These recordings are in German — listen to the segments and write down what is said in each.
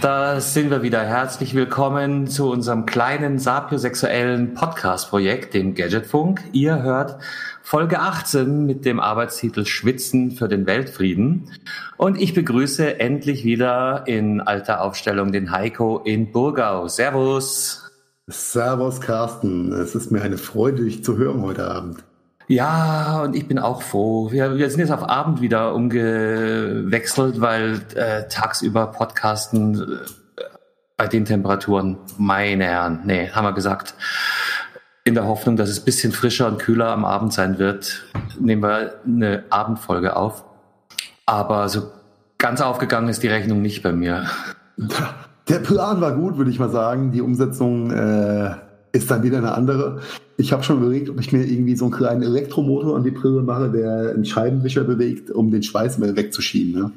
da sind wir wieder. Herzlich willkommen zu unserem kleinen sapiosexuellen Podcast-Projekt, dem Gadgetfunk. Ihr hört Folge 18 mit dem Arbeitstitel Schwitzen für den Weltfrieden. Und ich begrüße endlich wieder in alter Aufstellung den Heiko in Burgau. Servus. Servus, Carsten. Es ist mir eine Freude, dich zu hören heute Abend. Ja, und ich bin auch froh. Wir, wir sind jetzt auf Abend wieder umgewechselt, weil äh, tagsüber Podcasten äh, bei den Temperaturen, meine Herren, nee, haben wir gesagt, in der Hoffnung, dass es bisschen frischer und kühler am Abend sein wird, nehmen wir eine Abendfolge auf. Aber so ganz aufgegangen ist die Rechnung nicht bei mir. Der Plan war gut, würde ich mal sagen. Die Umsetzung äh, ist dann wieder eine andere. Ich habe schon überlegt, ob ich mir irgendwie so einen kleinen Elektromotor an die Brille mache, der einen Scheibenwischer bewegt, um den Schweiß mal wegzuschieben. Ne?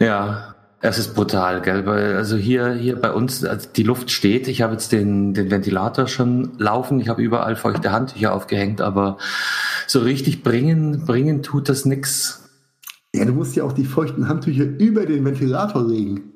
Ja, es ist brutal, gell? Also hier, hier bei uns, also die Luft steht. Ich habe jetzt den, den Ventilator schon laufen. Ich habe überall feuchte Handtücher aufgehängt, aber so richtig bringen, bringen tut das nix. Ja, du musst ja auch die feuchten Handtücher über den Ventilator legen.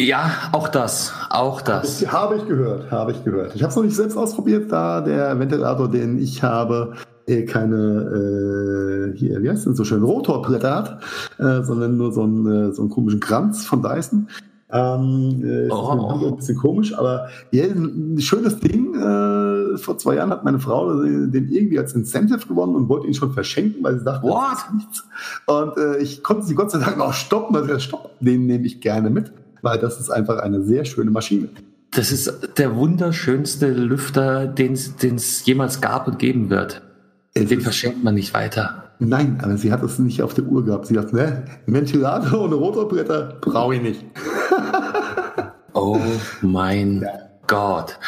Ja, auch das, auch das. Habe ich, habe ich gehört, habe ich gehört. Ich habe es noch nicht selbst ausprobiert, da der Ventilator, den ich habe, äh, keine, äh, hier, wie heißt denn so schön, Rotorblätter hat, äh, sondern nur so einen, äh, so einen komischen Kranz von Dyson. Ähm, äh, oh. ist ein bisschen komisch, aber ja, ein schönes Ding. Äh, vor zwei Jahren hat meine Frau den irgendwie als Incentive gewonnen und wollte ihn schon verschenken, weil sie dachte, What? nichts. Und äh, ich konnte sie Gott sei Dank auch stoppen. Also, stopp, den nehme ich gerne mit weil das ist einfach eine sehr schöne Maschine. Das ist der wunderschönste Lüfter, den es jemals gab und geben wird. Es den verschenkt man nicht weiter. Nein, aber sie hat es nicht auf der Uhr gehabt. Sie dachte, ne, Ventilator und Rotorblätter brauche ich nicht. oh mein ja. Gott.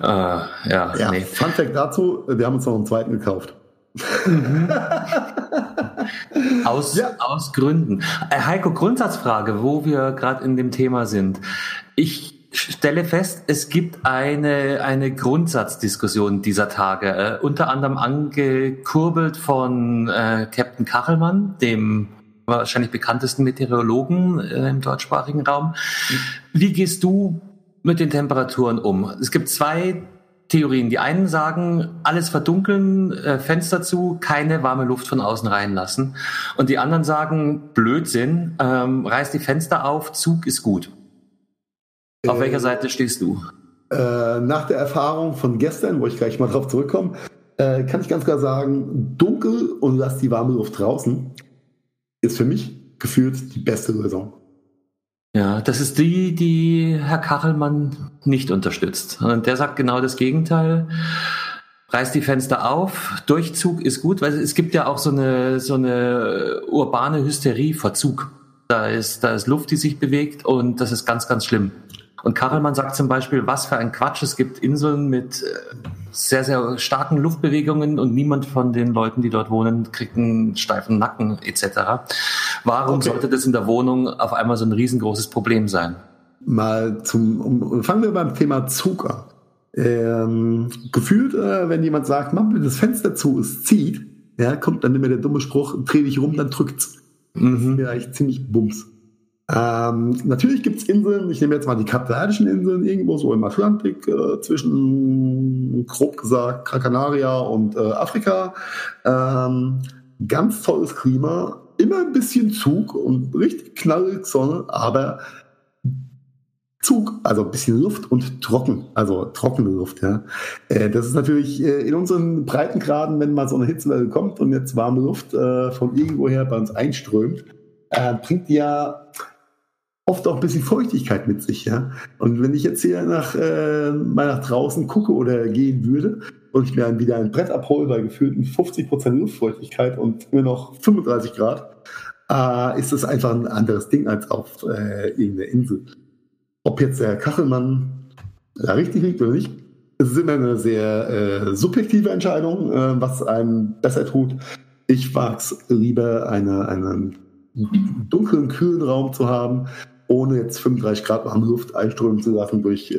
Äh, ja, ja nee. Fun Fact dazu, wir haben uns noch einen zweiten gekauft. Mhm. aus, ja. aus Gründen. Äh, Heiko, Grundsatzfrage, wo wir gerade in dem Thema sind. Ich stelle fest, es gibt eine, eine Grundsatzdiskussion dieser Tage, äh, unter anderem angekurbelt von äh, Captain Kachelmann, dem wahrscheinlich bekanntesten Meteorologen äh, im deutschsprachigen Raum. Wie gehst du mit den Temperaturen um? Es gibt zwei Theorien. Die einen sagen, alles verdunkeln, äh, Fenster zu, keine warme Luft von außen reinlassen. Und die anderen sagen, Blödsinn, ähm, reiß die Fenster auf, Zug ist gut. Auf äh, welcher Seite stehst du? Äh, nach der Erfahrung von gestern, wo ich gleich mal drauf zurückkomme, äh, kann ich ganz klar sagen, dunkel und lass die warme Luft draußen ist für mich gefühlt die beste Lösung. Ja, das ist die, die Herr Kachelmann nicht unterstützt. Und der sagt genau das Gegenteil. Reißt die Fenster auf, Durchzug ist gut, weil es gibt ja auch so eine, so eine urbane Hysterie vor Zug. Da ist, da ist Luft, die sich bewegt und das ist ganz, ganz schlimm. Und Karelmann sagt zum Beispiel, was für ein Quatsch, es gibt Inseln mit äh, sehr, sehr starken Luftbewegungen und niemand von den Leuten, die dort wohnen, kriegt einen steifen Nacken etc. Warum okay. sollte das in der Wohnung auf einmal so ein riesengroßes Problem sein? Mal zum, um, fangen wir beim Thema Zug an. Ähm, gefühlt, äh, wenn jemand sagt, mach mir das Fenster zu, es zieht, ja, kommt dann immer der dumme Spruch, dreh dich rum, dann drückt's. Mhm. Das ist mir eigentlich ziemlich bums. Ähm, natürlich gibt es Inseln, ich nehme jetzt mal die Kapverdischen Inseln, irgendwo so im Atlantik, äh, zwischen, grob gesagt, Gran Canaria und äh, Afrika. Ähm, ganz tolles Klima, immer ein bisschen Zug und richtig knallig Sonne, aber Zug, also ein bisschen Luft und trocken, also trockene Luft. Ja. Äh, das ist natürlich äh, in unseren Breitengraden, wenn mal so eine Hitzewelle kommt und jetzt warme Luft äh, von irgendwoher bei uns einströmt, äh, bringt ja oft auch ein bisschen Feuchtigkeit mit sich, ja. Und wenn ich jetzt hier nach, äh, mal nach draußen gucke oder gehen würde und ich mir dann wieder ein Brett abhole bei gefühlten 50% Luftfeuchtigkeit und immer noch 35 Grad, äh, ist das einfach ein anderes Ding als auf äh, irgendeiner Insel. Ob jetzt der Kachelmann da richtig liegt oder nicht, ist immer eine sehr äh, subjektive Entscheidung, äh, was einem besser tut. Ich mag es lieber, eine, einen dunklen, kühlen Raum zu haben, ohne jetzt 35 Grad warme Luft einströmen zu lassen durch äh,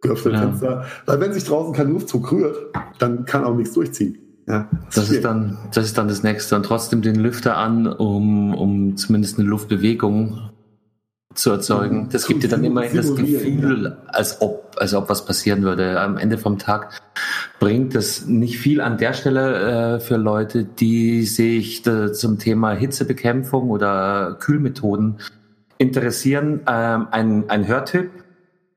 geöffnete ja. Fenster. Weil wenn sich draußen kein Luftzug rührt, dann kann auch nichts durchziehen. Ja, das, das ist dann, das ist dann das nächste. Und trotzdem den Lüfter an, um, um zumindest eine Luftbewegung zu erzeugen. Das gibt dir dann immerhin das Gefühl, als ob, als ob was passieren würde. Am Ende vom Tag bringt es nicht viel an der Stelle äh, für Leute, die sich äh, zum Thema Hitzebekämpfung oder Kühlmethoden interessieren. Ähm, ein, ein Hörtipp,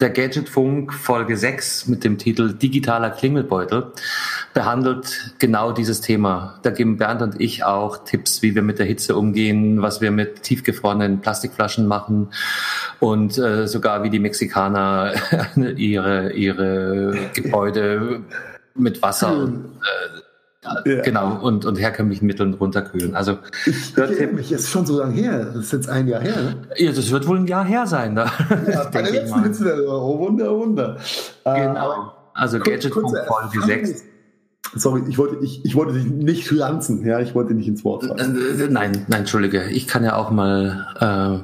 der Gadgetfunk Folge 6 mit dem Titel Digitaler Klingelbeutel behandelt genau dieses Thema. Da geben Bernd und ich auch Tipps, wie wir mit der Hitze umgehen, was wir mit tiefgefrorenen Plastikflaschen machen und äh, sogar wie die Mexikaner ihre, ihre Gebäude mit Wasser und äh, ja. Genau, und, und herkömmlichen Mitteln runterkühlen. Also, ich, ich mich, ist schon so lange her. Das ist jetzt ein Jahr her, ne? Ja, das wird wohl ein Jahr her sein. Da. Ja, bei der letzten Hitze, oh Wunder, Wunder. Genau. Also Gadget Folge 6. Sorry, ich wollte, ich, ich wollte dich nicht pflanzen, ja, ich wollte nicht ins Wort fassen. Äh, äh, nein, nein, Entschuldige, ich kann ja auch mal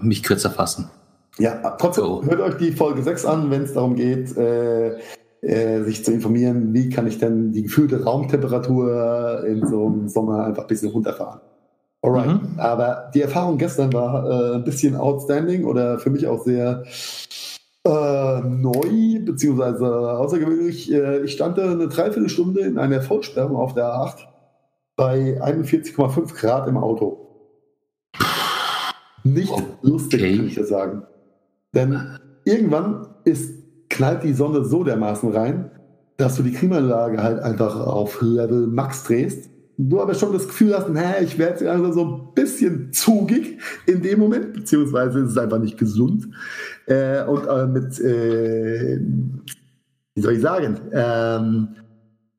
äh, mich kürzer fassen. Ja, trotzdem, so. hört euch die Folge 6 an, wenn es darum geht, äh, äh, sich zu informieren, wie kann ich denn die gefühlte Raumtemperatur in so einem Sommer einfach ein bisschen runterfahren. Alright. Mhm. Aber die Erfahrung gestern war äh, ein bisschen outstanding oder für mich auch sehr äh, neu, beziehungsweise außergewöhnlich. Äh, ich stand da eine Dreiviertelstunde in einer Vollsperrung auf der A8 bei 41,5 Grad im Auto. Nicht okay. lustig, kann ich dir sagen. Denn irgendwann ist knallt die Sonne so dermaßen rein, dass du die Klimaanlage halt einfach auf Level Max drehst. Du aber schon das Gefühl hast, naja, ich werde jetzt also so ein bisschen zugig in dem Moment, beziehungsweise es ist einfach nicht gesund. Äh, und äh, mit, äh, wie soll ich sagen, ähm,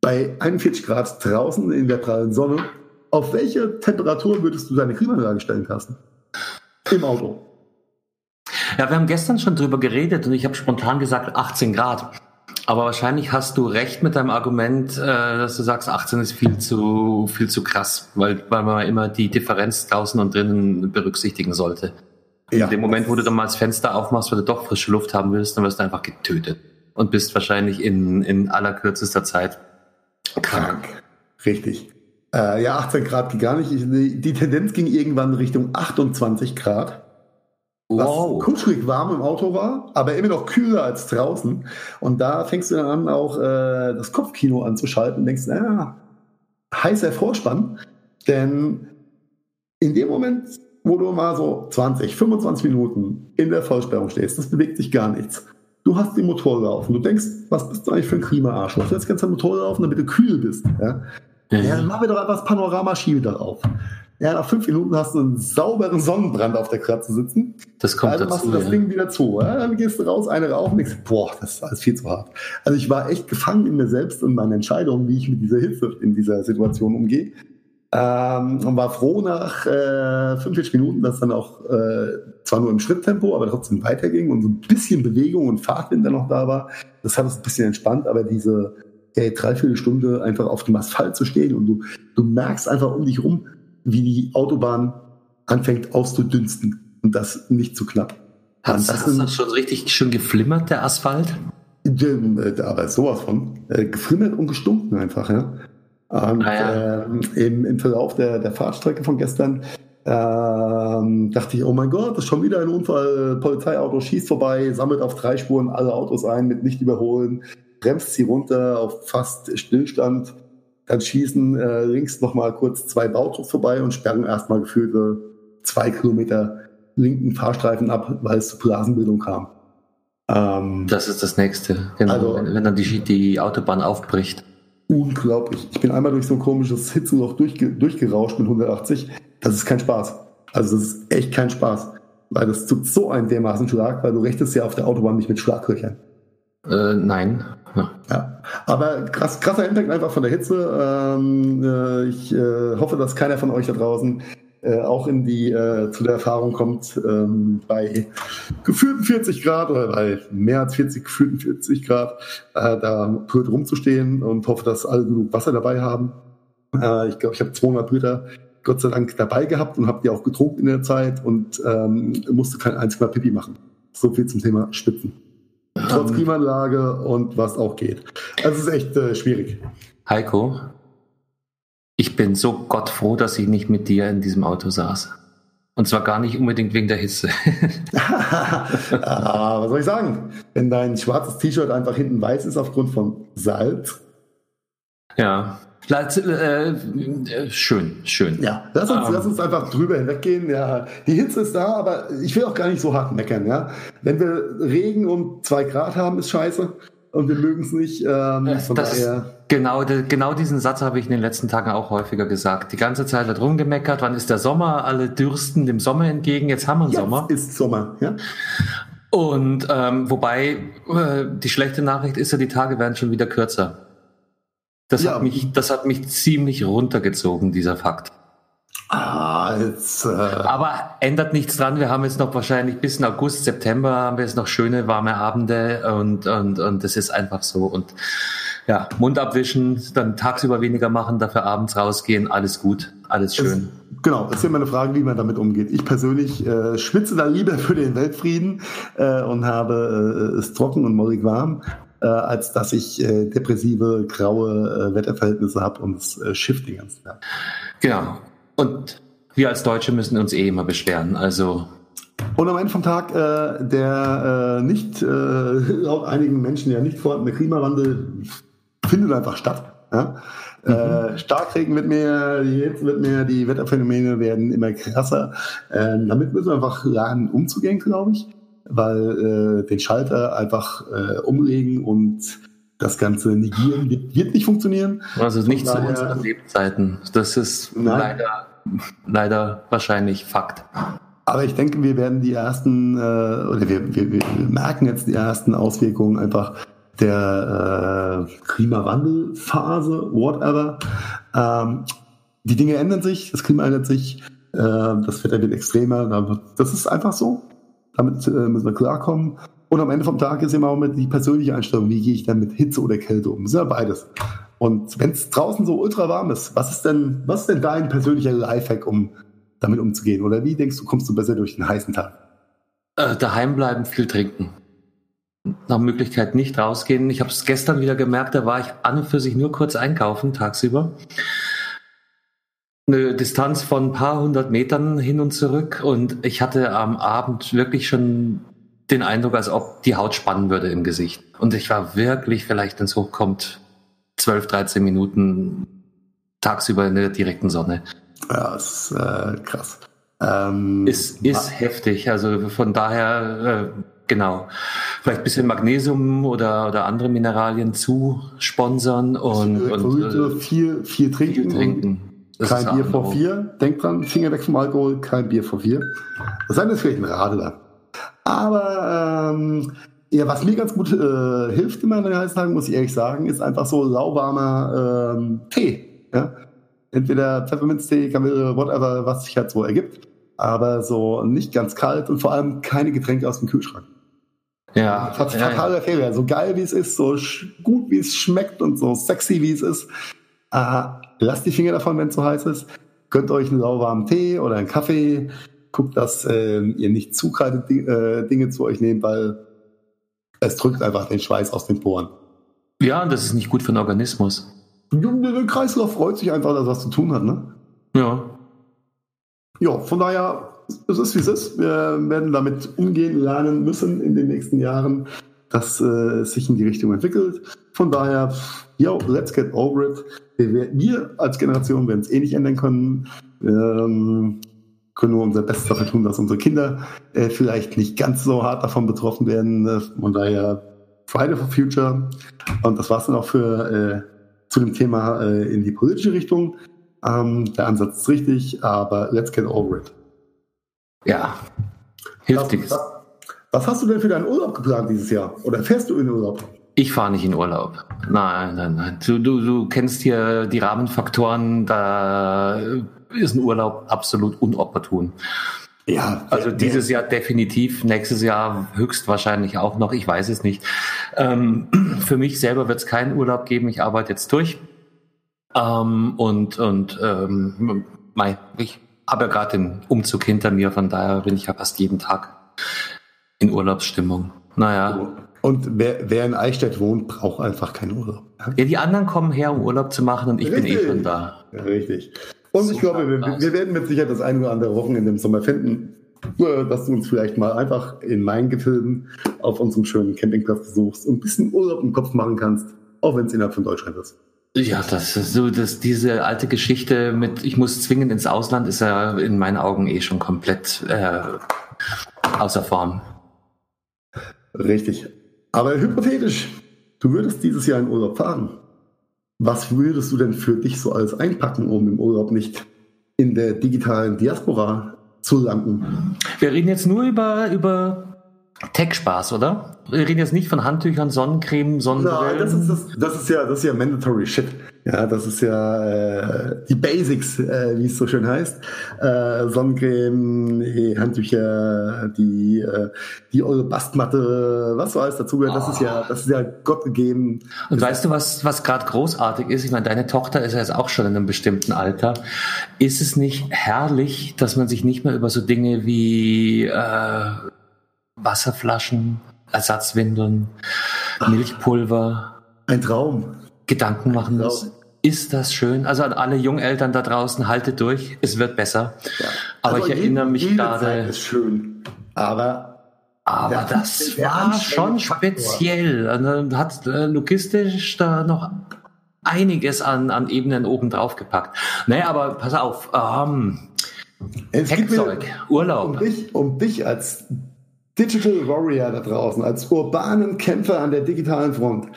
bei 41 Grad draußen in der prallen Sonne, auf welche Temperatur würdest du deine Klimaanlage stellen, Carsten? Im Auto. Ja, wir haben gestern schon drüber geredet und ich habe spontan gesagt 18 Grad. Aber wahrscheinlich hast du recht mit deinem Argument, äh, dass du sagst, 18 ist viel zu, viel zu krass, weil, weil man immer die Differenz draußen und drinnen berücksichtigen sollte. Ja, in dem Moment, wo du dann mal das Fenster aufmachst, weil du doch frische Luft haben willst, dann wirst du einfach getötet und bist wahrscheinlich in, in allerkürzester Zeit krank. krank. Richtig. Äh, ja, 18 Grad ging gar nicht. Die Tendenz ging irgendwann Richtung 28 Grad. Wow. Was kuschelig warm im Auto war, aber immer noch kühler als draußen. Und da fängst du dann an, auch äh, das Kopfkino anzuschalten und denkst, naja, heißer Vorspann. Denn in dem Moment, wo du mal so 20, 25 Minuten in der Vollsperrung stehst, das bewegt sich gar nichts. Du hast den Motor laufen. Du denkst, was bist du eigentlich für ein Klimaarsch? Du hast jetzt ganz Motor laufen, damit du kühl bist. Ja, ja dann machen wir doch etwas Panorama-Schiebe darauf. Ja, nach fünf Minuten hast du einen sauberen Sonnenbrand auf der Kratze sitzen. Das kommt also dazu. machst du das ja. Ding wieder zu. Ja? Dann gehst du raus, eine rauchen, denkst, boah, das ist alles viel zu hart. Also ich war echt gefangen in mir selbst und meinen Entscheidungen, wie ich mit dieser Hitze in dieser Situation umgehe. Ähm, und war froh nach äh, 45 Minuten, dass dann auch äh, zwar nur im Schritttempo, aber trotzdem weiterging und so ein bisschen Bewegung und Fahrtwind dann noch da war. Das hat es ein bisschen entspannt, aber diese ey, dreiviertel Stunde einfach auf dem Asphalt zu stehen und du, du merkst einfach um dich rum, wie die Autobahn anfängt auszudünsten und das nicht zu knapp. Hast, das hast du schon richtig schön geflimmert, der Asphalt? Äh, aber sowas von. Äh, geflimmert und gestunken einfach, ja. Und ah, ja. äh, im, im, Verlauf der, der Fahrstrecke von gestern ähm, dachte ich, oh mein Gott, das ist schon wieder ein Unfall. Polizeiauto schießt vorbei, sammelt auf drei Spuren alle Autos ein mit nicht überholen, bremst sie runter auf fast Stillstand dann schießen äh, links nochmal kurz zwei Bautrupps vorbei und sperren erstmal gefühlte zwei Kilometer linken Fahrstreifen ab, weil es zu Blasenbildung kam. Ähm, das ist das nächste, genau. Also, wenn, wenn dann die, die Autobahn aufbricht. Unglaublich. Ich bin einmal durch so ein komisches Hitzeloch durchge durchgerauscht mit 180. Das ist kein Spaß. Also das ist echt kein Spaß. Weil das tut so einen dermaßen Schlag, weil du rechtest ja auf der Autobahn nicht mit Schlaglöchern. Äh, nein. Ja. Aber krass, krasser Impact einfach von der Hitze. Ähm, äh, ich äh, hoffe, dass keiner von euch da draußen äh, auch in die äh, zu der Erfahrung kommt, ähm, bei gefühlten 40 Grad oder bei mehr als 40 gefühlten 40 Grad äh, da blöd rumzustehen und hoffe, dass alle genug Wasser dabei haben. Ich glaube, ich habe 200 Liter Gott sei Dank dabei gehabt und habe die auch getrunken in der Zeit und ähm, musste kein einziges Mal Pipi machen. So viel zum Thema Spitzen. Trotz Klimaanlage und was auch geht. Also es ist echt äh, schwierig. Heiko, ich bin so gottfroh, dass ich nicht mit dir in diesem Auto saß. Und zwar gar nicht unbedingt wegen der Hitze. ah, was soll ich sagen? Wenn dein schwarzes T-Shirt einfach hinten weiß ist aufgrund von Salz. Ja, äh, schön, schön. Ja, lass uns, um, lass uns einfach drüber hinweggehen. Ja, die Hitze ist da, aber ich will auch gar nicht so hart meckern. Ja, wenn wir Regen und zwei Grad haben, ist scheiße und wir mögen es nicht. Ähm, das, daher. Genau, de, genau diesen Satz habe ich in den letzten Tagen auch häufiger gesagt. Die ganze Zeit hat rumgemeckert, wann ist der Sommer? Alle dürsten dem Sommer entgegen. Jetzt haben wir einen Jetzt Sommer. ist Sommer, ja. Und ähm, wobei äh, die schlechte Nachricht ist ja, die Tage werden schon wieder kürzer. Das, ja. hat mich, das hat mich ziemlich runtergezogen, dieser Fakt. Ah, jetzt, äh Aber ändert nichts dran. Wir haben jetzt noch wahrscheinlich bis in August, September haben wir jetzt noch schöne warme Abende und und und das ist einfach so und ja Mund abwischen, dann tagsüber weniger machen, dafür abends rausgehen, alles gut, alles schön. Es, genau, es ist immer eine Frage, wie man damit umgeht. Ich persönlich äh, schwitze da lieber für den Weltfrieden äh, und habe äh, es trocken und mollig warm äh, als dass ich äh, depressive, graue äh, Wetterverhältnisse habe und es äh, schifft den ganzen Tag. Genau. Und wir als Deutsche müssen uns eh immer beschweren. Also und am Ende vom Tag äh, der äh, nicht, äh, laut einigen Menschen ja nicht vorhandene Klimawandel findet einfach statt. Ja? Mhm. Äh, Starkregen wird mehr, die Hitze wird mehr, die Wetterphänomene werden immer krasser. Äh, damit müssen wir einfach lernen, umzugehen, glaube ich weil äh, den Schalter einfach äh, umlegen und das Ganze negieren wird, wird nicht funktionieren. Also nicht zu unseren Lebzeiten. Das ist leider, leider wahrscheinlich Fakt. Aber ich denke, wir werden die ersten, äh, oder wir, wir, wir merken jetzt die ersten Auswirkungen einfach der äh, Klimawandelphase, whatever. Ähm, die Dinge ändern sich, das Klima ändert sich, äh, das Wetter wird extremer. Das ist einfach so. Damit äh, müssen wir klarkommen. Und am Ende vom Tag ist immer auch mit die persönliche Einstellung, wie gehe ich dann mit Hitze oder Kälte um? Das ist ja beides. Und wenn es draußen so ultra warm ist, was ist denn, was ist denn dein persönlicher Lifehack, um damit umzugehen? Oder wie denkst du, kommst du besser durch den heißen Tag? Äh, daheim bleiben, viel trinken. Nach Möglichkeit nicht rausgehen. Ich habe es gestern wieder gemerkt, da war ich an und für sich nur kurz einkaufen, tagsüber eine Distanz von ein paar hundert Metern hin und zurück und ich hatte am Abend wirklich schon den Eindruck, als ob die Haut spannen würde im Gesicht. Und ich war wirklich, vielleicht wenn es hochkommt, 12, 13 Minuten tagsüber in der direkten Sonne. Ja, ist äh, krass. Ähm, ist ist heftig. Also von daher, äh, genau, vielleicht ein bisschen Magnesium oder, oder andere Mineralien zu sponsern und, und äh, viel, viel trinken. Viel trinken. Das kein Bier vor vier. Denkt dran, Finger weg vom Alkohol, kein Bier vor vier. Das sei ist vielleicht ein Radler. Aber ähm, ja, was mir ganz gut äh, hilft immer in den heißen Tagen, muss ich ehrlich sagen, ist einfach so lauwarmer ähm, Tee. Ja? Entweder Pfefferminztee, Kamille, whatever, was sich halt so ergibt. Aber so nicht ganz kalt und vor allem keine Getränke aus dem Kühlschrank. Ja. Fataler ja, Fehler. So geil wie es ist, so gut wie es schmeckt und so sexy wie es ist. Äh, lasst die Finger davon, wenn es so heiß ist. Gönnt euch einen lauwarmen Tee oder einen Kaffee. Guckt, dass äh, ihr nicht zu kalte äh, Dinge zu euch nehmt, weil es drückt einfach den Schweiß aus den Poren. Ja, das ist nicht gut für den Organismus. Der Kreislauf freut sich einfach, dass er was zu tun hat, ne? Ja. Ja, von daher, es ist wie es ist. Wir werden damit umgehen lernen müssen in den nächsten Jahren, dass äh, es sich in die Richtung entwickelt. Von daher, yo, let's get over it. Wir, wir als Generation werden es eh nicht ändern können. Ähm, können nur unser Bestes dafür tun, dass unsere Kinder äh, vielleicht nicht ganz so hart davon betroffen werden. Von daher Friday for Future. Und das war's dann auch für äh, zu dem Thema äh, in die politische Richtung. Ähm, der Ansatz ist richtig, aber let's get over it. Ja, hilft was, was hast du denn für deinen Urlaub geplant dieses Jahr? Oder fährst du in Urlaub? Ich fahre nicht in Urlaub. Nein, nein, nein. Du, du, du kennst hier die Rahmenfaktoren, da ist ein Urlaub absolut unopportun. Ja, also dieses Jahr definitiv, nächstes Jahr höchstwahrscheinlich auch noch, ich weiß es nicht. Ähm, für mich selber wird es keinen Urlaub geben, ich arbeite jetzt durch. Ähm, und und ähm, ich habe ja gerade den Umzug hinter mir, von daher bin ich ja fast jeden Tag in Urlaubsstimmung. Naja. Und wer, wer in Eichstätt wohnt, braucht einfach keinen Urlaub. Ja, die anderen kommen her, um Urlaub zu machen und ich Richtig. bin eh schon da. Richtig. Und so ich glaube, wir, wir, werden mit Sicherheit das ein oder andere Wochenende im Sommer finden, dass du uns vielleicht mal einfach in meinen Gefilden auf unserem schönen Campingplatz besuchst und ein bisschen Urlaub im Kopf machen kannst, auch wenn es innerhalb von Deutschland ist. Ja, das ist so, dass diese alte Geschichte mit, ich muss zwingend ins Ausland, ist ja in meinen Augen eh schon komplett äh, außer Form. Richtig. Aber hypothetisch, du würdest dieses Jahr in Urlaub fahren. Was würdest du denn für dich so alles einpacken, um im Urlaub nicht in der digitalen Diaspora zu landen? Wir reden jetzt nur über, über Tech-Spaß, oder? Wir reden jetzt nicht von Handtüchern, Sonnencreme, Sonnenbrillen. Nein, das ist, das, das ist ja, das ist ja mandatory shit. Ja, das ist ja äh, die Basics, äh, wie es so schön heißt. Äh, Sonnencreme, Handtücher, die, äh, die eure Bastmatte, was so alles dazugehört. Oh. Das ist ja, das ist ja Gott gegeben. Und weißt du, was, was gerade großartig ist? Ich meine, deine Tochter ist ja jetzt auch schon in einem bestimmten Alter. Ist es nicht herrlich, dass man sich nicht mehr über so Dinge wie äh, Wasserflaschen, Ersatzwindeln, Milchpulver. Ein Traum. Gedanken machen muss. Ist das schön? Also an alle Jungeltern da draußen, haltet durch, es wird besser. Ja. Aber also ich erinnere mich gerade. Zeit ist schön, aber aber ja, das war schon speziell. Also, hat äh, logistisch da noch einiges an, an Ebenen oben drauf gepackt. Nee, aber pass auf, ähm, es Heckzeug, Urlaub. Um dich, um dich als Digital Warrior da draußen, als urbanen Kämpfer an der digitalen Front.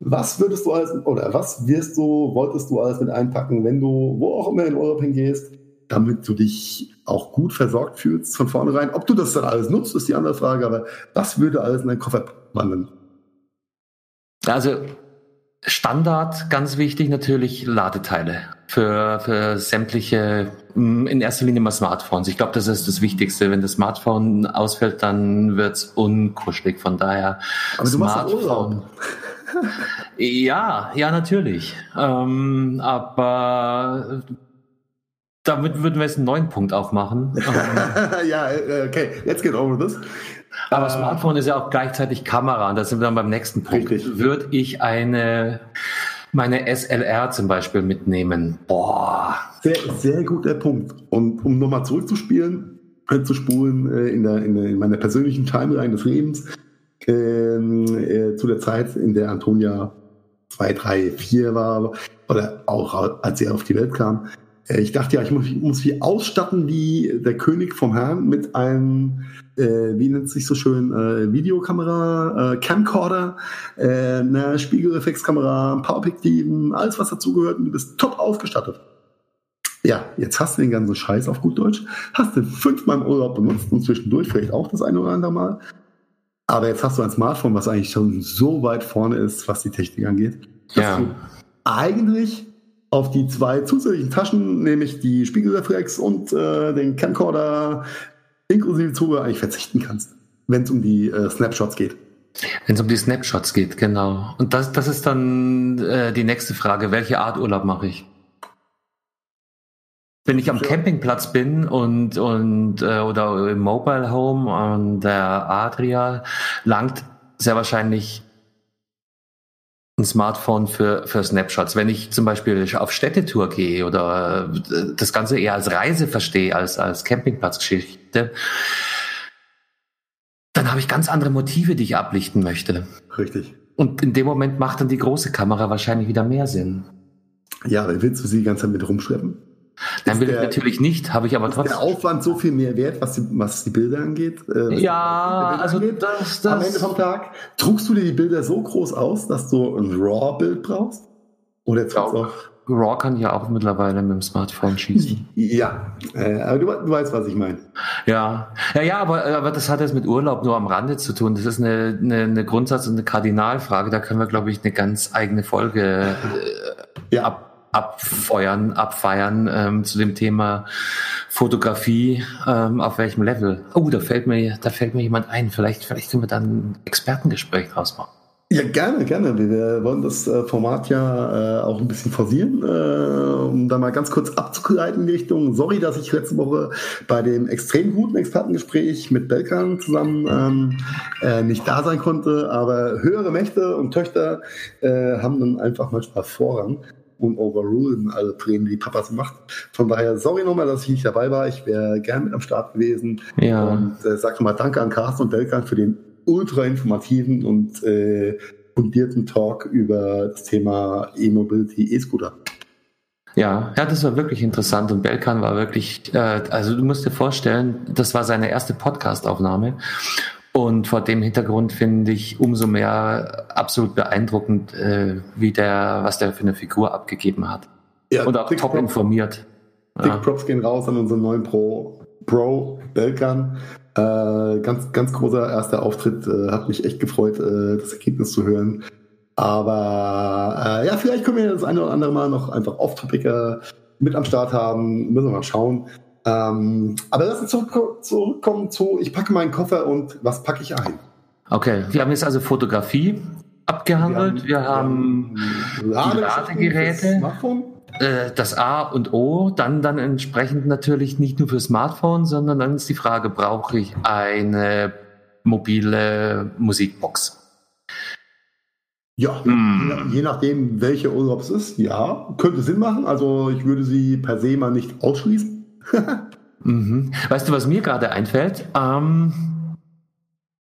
Was würdest du alles, oder was wirst du, wolltest du alles mit einpacken, wenn du wo auch immer in Urlaub hingehst, damit du dich auch gut versorgt fühlst von vornherein? Ob du das dann alles nutzt, ist die andere Frage, aber was würde alles in deinen Koffer wandern? Also Standard, ganz wichtig natürlich Ladeteile für, für sämtliche, mm, in erster Linie mal Smartphones. Ich glaube, das ist das Wichtigste. Wenn das Smartphone ausfällt, dann wird's unkuschelig. Von daher Aber du Smartphone. Ja, ja, natürlich. Ähm, aber damit würden wir jetzt einen neuen Punkt aufmachen. ja, äh, okay, let's get over this. Aber äh, Smartphone ist ja auch gleichzeitig Kamera und da sind wir dann beim nächsten Punkt. Richtig. Würde ich eine meine SLR zum Beispiel mitnehmen? Boah. Sehr, sehr guter Punkt. Und um nochmal zurückzuspielen, äh, zu spulen in, der, in, der, in meiner persönlichen Timeline des Lebens, ähm, äh, zu der Zeit, in der Antonia zwei, drei, vier war, oder auch als sie auf die Welt kam, äh, ich dachte ja, ich muss, ich muss wie ausstatten wie der König vom Herrn mit einem, äh, wie nennt sich so schön, äh, Videokamera, äh, Camcorder, äh, einer Spiegelreflexkamera, Powerpiktiven, alles was dazugehört und du bist top ausgestattet. Ja, jetzt hast du den ganzen Scheiß auf gut Deutsch, hast du fünfmal im Urlaub benutzt und zwischendurch vielleicht auch das eine oder andere Mal. Aber jetzt hast du ein Smartphone, was eigentlich schon so weit vorne ist, was die Technik angeht, dass ja. du eigentlich auf die zwei zusätzlichen Taschen, nämlich die Spiegelreflex und äh, den Camcorder inklusive Zubehör eigentlich verzichten kannst, wenn es um die äh, Snapshots geht. Wenn es um die Snapshots geht, genau. Und das, das ist dann äh, die nächste Frage. Welche Art Urlaub mache ich? Wenn ich am Campingplatz bin und, und äh, oder im Mobile Home an der Adria, langt sehr wahrscheinlich ein Smartphone für, für Snapshots. Wenn ich zum Beispiel auf Städtetour gehe oder äh, das Ganze eher als Reise verstehe, als, als Campingplatzgeschichte, dann habe ich ganz andere Motive, die ich ablichten möchte. Richtig. Und in dem Moment macht dann die große Kamera wahrscheinlich wieder mehr Sinn. Ja, dann willst du sie die ganze Zeit mit rumschleppen? Dann will der, ich natürlich nicht, habe ich aber trotzdem. Ist der Aufwand so viel mehr wert, was die, was die Bilder angeht? Äh, ja, Bilder also angeht? Das, das am Ende vom Tag. Druckst du dir die Bilder so groß aus, dass du ein RAW-Bild brauchst? Oder jetzt auch RAW kann ja auch mittlerweile mit dem Smartphone schießen. Ja, äh, aber du, du, weißt, was ich meine. Ja, ja, ja, aber, aber das hat jetzt mit Urlaub nur am Rande zu tun. Das ist eine, eine, eine Grundsatz- und eine Kardinalfrage. Da können wir, glaube ich, eine ganz eigene Folge äh, ja. ab abfeuern, abfeiern ähm, zu dem Thema Fotografie, ähm, auf welchem Level. Oh, da fällt mir, da fällt mir jemand ein. Vielleicht, vielleicht können wir dann ein Expertengespräch draus machen. Ja, gerne, gerne. Wir wollen das äh, Format ja äh, auch ein bisschen forcieren, äh, um da mal ganz kurz abzugleiten in die Richtung. Sorry, dass ich letzte Woche bei dem extrem guten Expertengespräch mit Belkan zusammen ähm, äh, nicht da sein konnte, aber höhere Mächte und Töchter äh, haben dann einfach manchmal Vorrang und overrulen alle Pläne, die Papa so macht. Von daher, sorry nochmal, dass ich nicht dabei war. Ich wäre gern mit am Start gewesen. Ja. Und äh, sag nochmal Danke an Carsten und Belkan für den ultra informativen und äh, fundierten Talk über das Thema E-Mobility, E-Scooter. Ja, ja, das war wirklich interessant und Belkan war wirklich, äh, also du musst dir vorstellen, das war seine erste Podcast-Aufnahme und vor dem Hintergrund finde ich umso mehr absolut beeindruckend, äh, wie der, was der für eine Figur abgegeben hat Ja, und auch top Props- informiert. Dick Ja. Props gehen raus an unseren neuen Pro, Pro Belkan. Äh, ganz, ganz großer erster Auftritt. Äh, hat mich echt gefreut, äh, das Ergebnis zu hören. Aber äh, ja, vielleicht können wir das eine oder andere Mal noch einfach off-topic äh, mit am Start haben. Müssen wir mal schauen. Ähm, aber lass uns zurück, zurückkommen zu, ich packe meinen Koffer und was packe ich ein? Okay, wir haben jetzt also Fotografie abgehandelt, wir haben, Ladegeräte. fürs Smartphone. äh, das A und O, dann dann entsprechend natürlich nicht nur für Smartphone, sondern dann ist die Frage, brauche ich eine mobile Musikbox? Ja, Hm. je, nachdem, welcher Urlaub es ist, ja, könnte Sinn machen. Also ich würde sie per se mal nicht ausschließen. Mhm. Weißt du, was mir gerade einfällt? Ähm,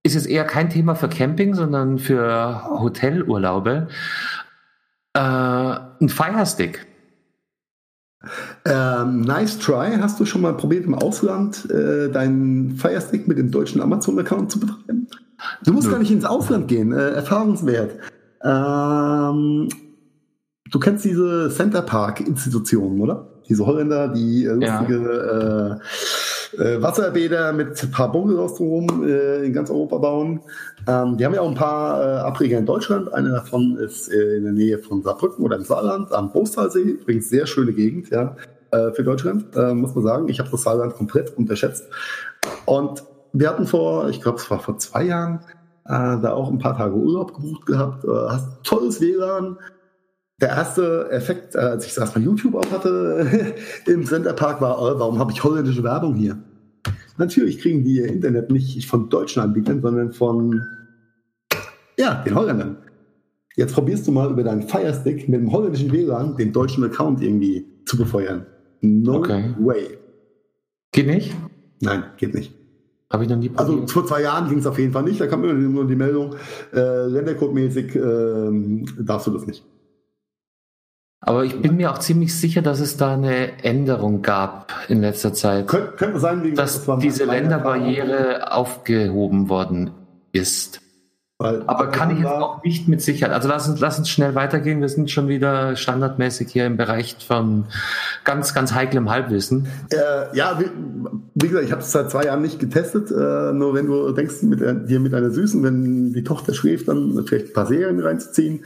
ist jetzt eher kein Thema für Camping, sondern für Hotelurlaube. Äh, ein Firestick. Ähm, nice try. Hast du schon mal probiert im Ausland äh, deinen Firestick mit dem deutschen Amazon-Account zu betreiben? Du musst Nö. gar nicht ins Ausland gehen. Äh, erfahrungswert. Ähm, du kennst diese Center Park-Institutionen, oder? Diese Holländer, die äh, Ja. lustige äh, äh, Wasserbäder mit ein paar Bungalows drumherum äh, in ganz Europa bauen. Ähm, die haben ja auch ein paar äh, Ableger in Deutschland. Einer davon ist äh, in der Nähe von Saarbrücken oder im Saarland am Bostalsee. Übrigens sehr schöne Gegend, ja, für Deutschland, muss man sagen. Ich habe das Saarland komplett unterschätzt. Und wir hatten vor, ich glaube, es war vor zwei Jahren, äh, da auch ein paar Tage Urlaub gebucht gehabt. Äh, hast tolles WLAN. Der erste Effekt, äh, als ich das erstmal YouTube auf hatte im Centerpark war, äh, warum habe ich holländische Werbung hier? Natürlich kriegen die ihr Internet nicht von deutschen Anbietern, sondern von ja, den Holländern. Jetzt probierst du mal über deinen Firestick mit dem holländischen WLAN den deutschen Account irgendwie zu befeuern. No Okay. way. Geht nicht? Nein, geht nicht. Habe ich noch nie Also probiert. vor zwei Jahren ging es auf jeden Fall nicht. Da kam immer nur die Meldung, äh, Ländercode-mäßig ähm, darfst du das nicht. Aber ich bin mir auch ziemlich sicher, dass es da eine Änderung gab in letzter Zeit, Könnt, könnte sein, wegen dass das diese Länderbarriere aufgehoben worden ist. weil- Aber kann ich jetzt auch nicht mit Sicherheit. Also lass uns, lass uns schnell weitergehen. Wir sind schon wieder standardmäßig hier im Bereich von ganz, ganz heiklem Halbwissen. Äh, ja, wie, wie gesagt, ich habe es seit zwei Jahren nicht getestet. Äh, nur wenn du denkst, mit, der- dir mit einer Süßen, wenn die Tochter schläft, dann vielleicht ein paar Serien reinzuziehen.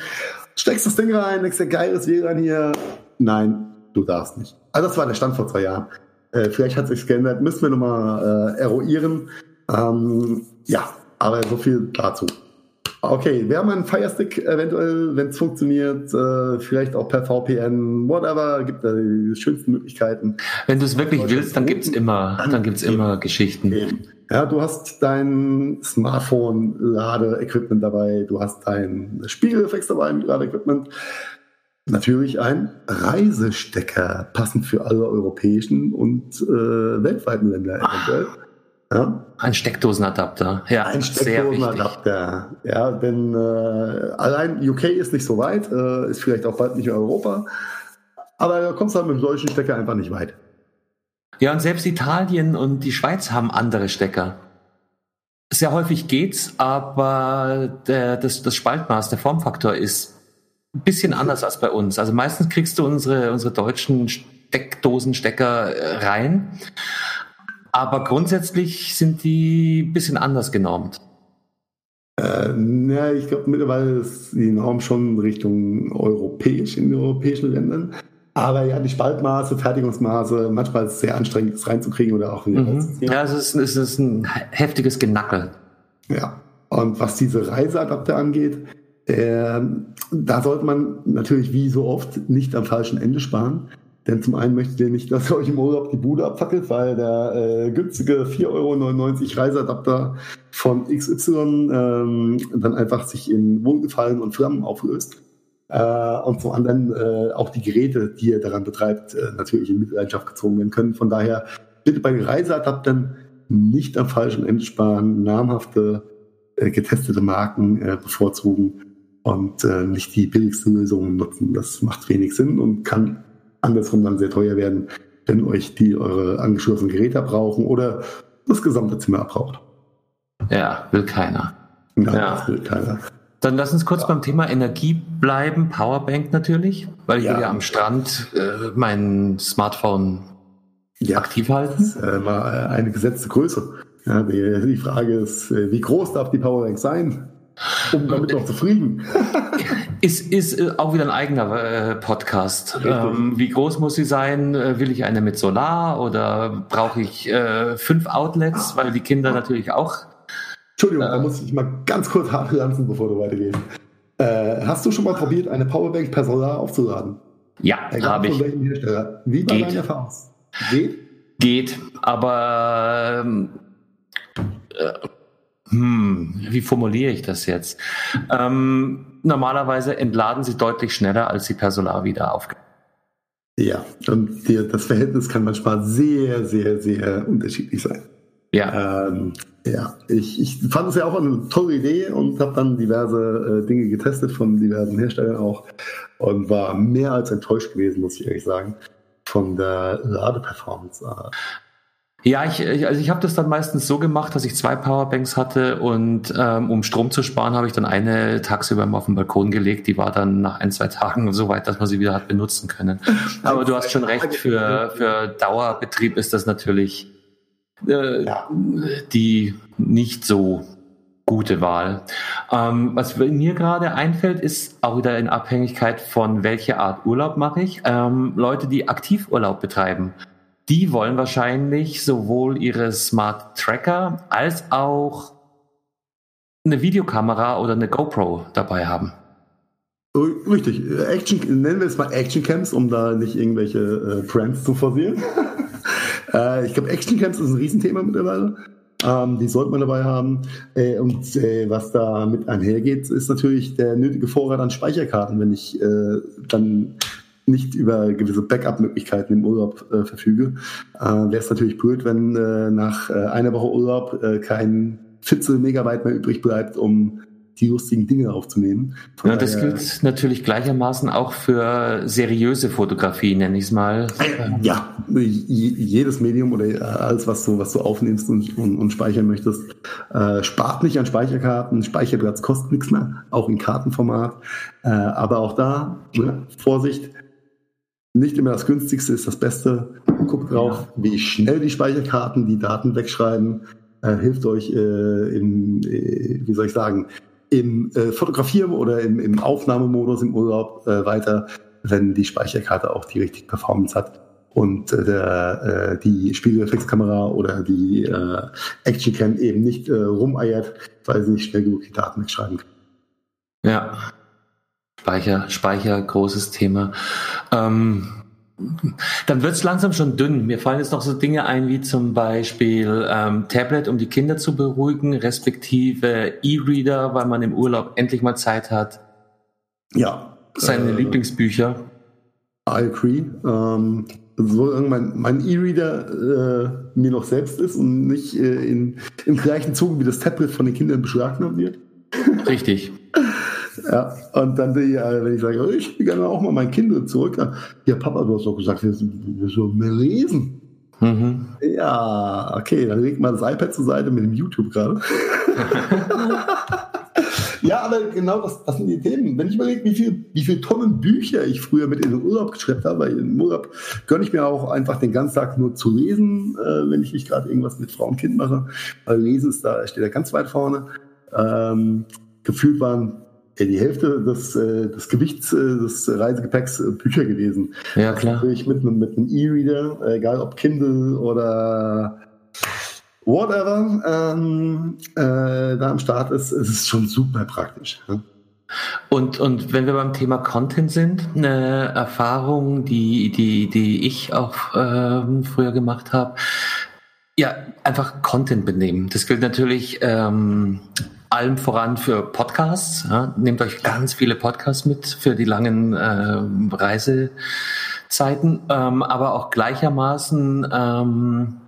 Steckst das Ding rein, denkst dir, geiles WLAN hier. Nein, du darfst nicht. Also das war der Stand vor zwei Jahren. Äh, vielleicht hat sich geändert, müssen wir nochmal äh, eruieren. Ähm, ja, aber so viel dazu. Okay, wir haben einen Firestick eventuell, wenn es funktioniert, äh, vielleicht auch per VPN, whatever, gibt da die schönsten Möglichkeiten. Wenn du es wirklich willst, dann gibt's immer, dann gibt's immer Geschichten. Eben. Ja, du hast dein Smartphone-Lade-Equipment dabei, du hast dein Spiegelreflex dabei mit Lade-Equipment. Natürlich ein Reisestecker, passend für alle europäischen und äh, weltweiten Länder eventuell. Ja, Ein Steckdosenadapter. Ja, ein. Steckdosenadapter. Ja, denn äh, allein UK ist nicht so weit, äh, ist vielleicht auch bald nicht mehr Europa. Aber da kommst du halt mit dem deutschen Stecker einfach nicht weit. Ja, und selbst Italien und die Schweiz haben andere Stecker. Sehr häufig geht's, aber der, das, das Spaltmaß, der Formfaktor ist ein bisschen anders als bei uns. Also meistens kriegst du unsere, unsere deutschen Steckdosenstecker äh, rein, aber grundsätzlich sind die ein bisschen anders genormt. Äh, na, ich glaube mittlerweile ist die Norm schon Richtung europäisch in europäischen Ländern. Aber ja, die Spaltmaße, Fertigungsmaße, manchmal ist es sehr anstrengend, das reinzukriegen oder auch wieder Mhm. Ja, es ist, es ist ein heftiges Genackel. Ja. Und was diese Reiseadapter angeht, Äh, da sollte man natürlich wie so oft nicht am falschen Ende sparen. Denn zum einen möchtet ihr nicht, dass ihr euch im Urlaub die Bude abfackelt, weil der äh, günstige 4,99 Euro Reiseadapter von XY ähm, dann einfach sich in Wohlgefallen und Flammen auflöst. Äh, und zum anderen äh, auch die Geräte, die ihr daran betreibt, äh, natürlich in Mitleidenschaft gezogen werden können. Von daher bitte bei Reiseadaptern nicht am falschen Ende sparen, namhafte, äh, getestete Marken äh, bevorzugen und äh, nicht die billigsten Lösungen nutzen. Das macht wenig Sinn und kann andersrum dann sehr teuer werden, wenn euch die eure angeschlossenen Geräte brauchen oder das gesamte Zimmer braucht. Ja, will keiner. Ja, ja. das will keiner. Dann lass uns kurz ja. beim Thema Energie bleiben. Powerbank natürlich, weil ich ja. will ja am Strand äh, mein Smartphone ja. aktiv halten. Das äh, mal äh, eine gesetzte Größe. Ja, die, die Frage ist, äh, wie groß darf die Powerbank sein? um damit noch zufrieden. ist, ist äh, auch wieder ein eigener äh, Podcast. Ähm, wie groß muss sie sein? Will ich eine mit Solar oder brauche ich äh, fünf Outlets, weil die Kinder natürlich auch. Entschuldigung, äh, da muss ich mal ganz kurz hart glanzen, bevor du weitergehst. Äh, hast du schon mal probiert, eine Powerbank per Solar aufzuladen? Ja, habe ich. Wie war deine Erfahrung? Geht? Geht, aber ähm, äh, hm, wie formuliere ich das jetzt? Ähm, normalerweise entladen sie deutlich schneller, als sie per Solar wieder aufgeben. Ja, und das Verhältnis kann manchmal sehr, sehr, sehr unterschiedlich sein. Ja. Ähm, ja, ich, ich fand es ja auch eine tolle Idee und habe dann diverse äh, Dinge getestet von diversen Herstellern auch und war mehr als enttäuscht gewesen, muss ich ehrlich sagen, von der Ladeperformance. Ja, ich, also ich habe das dann meistens so gemacht, dass ich zwei Powerbanks hatte und ähm, um Strom zu sparen, habe ich dann eine tagsüber mal auf den Balkon gelegt. Die war dann nach ein, zwei Tagen so weit, dass man sie wieder hat benutzen können. Aber du hast schon recht, für, für Dauerbetrieb ist das natürlich äh, ja. die nicht so gute Wahl. Ähm, was mir gerade einfällt, ist auch wieder in Abhängigkeit von welcher Art Urlaub mache ich. Ähm, Leute, die Aktivurlaub betreiben die wollen wahrscheinlich sowohl ihre Smart Tracker als auch eine Videokamera oder eine GoPro dabei haben. Richtig, Action, nennen wir es mal Action Camps, um da nicht irgendwelche äh, Trends zu forcieren. Äh, ich glaube, Action Camps ist ein Riesenthema mittlerweile. Ähm, die sollte man dabei haben. Äh, und äh, was da mit einhergeht, ist natürlich der nötige Vorrat an Speicherkarten, wenn ich äh, dann nicht über gewisse Backup-Möglichkeiten im Urlaub äh, verfüge, äh, wäre es natürlich blöd, wenn äh, nach einer Woche Urlaub kein Fitzel Megabyte mehr übrig bleibt, um die lustigen Dinge aufzunehmen. Von ja, das gilt natürlich gleichermaßen auch für seriöse Fotografie, nenne ich es mal. Ja, jedes Medium oder äh, alles, was du, was du aufnimmst und, und, und speichern möchtest, äh, spart nicht an Speicherkarten. Speicherplatz kostet nichts mehr, auch in Kartenformat. Äh, aber auch da, ne, Vorsicht, nicht immer das günstigste ist das Beste. Guckt drauf, ja. wie schnell die Speicherkarten die Daten wegschreiben. Äh, hilft euch äh, im, äh, wie soll ich sagen, im äh, Fotografieren oder im, im Aufnahmemodus im Urlaub äh, weiter, wenn die Speicherkarte auch die richtige Performance hat und äh, der, äh, die Spiegelreflexkamera oder die äh, Actioncam eben nicht äh, rumeiert, weil sie nicht schnell genug die Daten wegschreiben kann. Ja, Speicher, Speicher, großes Thema. Ähm, dann wird es langsam schon dünn. Mir fallen jetzt noch so Dinge ein wie zum Beispiel ähm, Tablet, um die Kinder zu beruhigen, respektive E-Reader, weil man im Urlaub endlich mal Zeit hat. Ja. Seine äh, Lieblingsbücher. I agree. Ähm, so mein, mein E-Reader äh, mir noch selbst ist und nicht äh, in, im gleichen Zuge wie das Tablet von den Kindern beschlagnahmt wird. Richtig. Ja, und dann, die, wenn ich sage, ich spiele gerne auch mal mein Kind zurück. Ja, Papa, du hast doch gesagt, wir sollen mehr lesen. Mhm. Ja, okay, dann legt mal das iPad zur Seite mit dem YouTube gerade. ja, aber genau das, das sind die Themen. Wenn ich überlege, wie viel, wie viel Tonnen Bücher ich früher mit in den Urlaub geschleppt habe, weil im Urlaub gönne ich mir auch einfach den ganzen Tag nur zu lesen, äh, wenn ich nicht gerade irgendwas mit Frau und Kind mache. Weil Lesen ist da, steht da ganz weit vorne. Ähm, gefühlt waren die Hälfte des, äh, des Gewichts äh, des Reisegepäcks äh, Bücher gewesen. Ja, klar. Natürlich mit einem mit einem E-Reader, egal ob Kindle oder whatever, ähm, äh, da am Start ist, ist es schon super praktisch. Ne? Und, und wenn wir beim Thema Content sind, eine Erfahrung, die, die, die ich auch ähm, früher gemacht habe, ja, einfach Content benehmen. Das gilt natürlich ähm, allem voran für Podcasts. Ja. Nehmt euch ganz viele Podcasts mit für die langen äh, Reisezeiten, ähm, aber auch gleichermaßen ähm,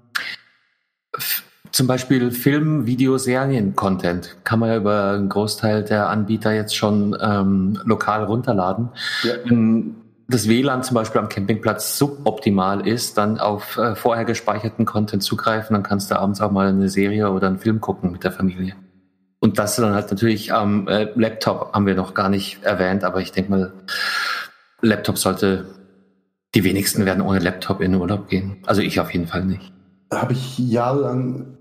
zum Beispiel Film, Video, Serien, Content kann man ja über einen Großteil der Anbieter jetzt schon ähm, lokal runterladen. Ja. Wenn das WLAN zum Beispiel am Campingplatz suboptimal ist, dann auf äh, vorher gespeicherten Content zugreifen, dann kannst du abends auch mal eine Serie oder einen Film gucken mit der Familie. Und das dann halt natürlich am äh, Laptop haben wir noch gar nicht erwähnt, aber ich denke mal, Laptop sollte, die wenigsten werden ohne Laptop in den Urlaub gehen. Also ich auf jeden Fall nicht. Habe ich jahrelang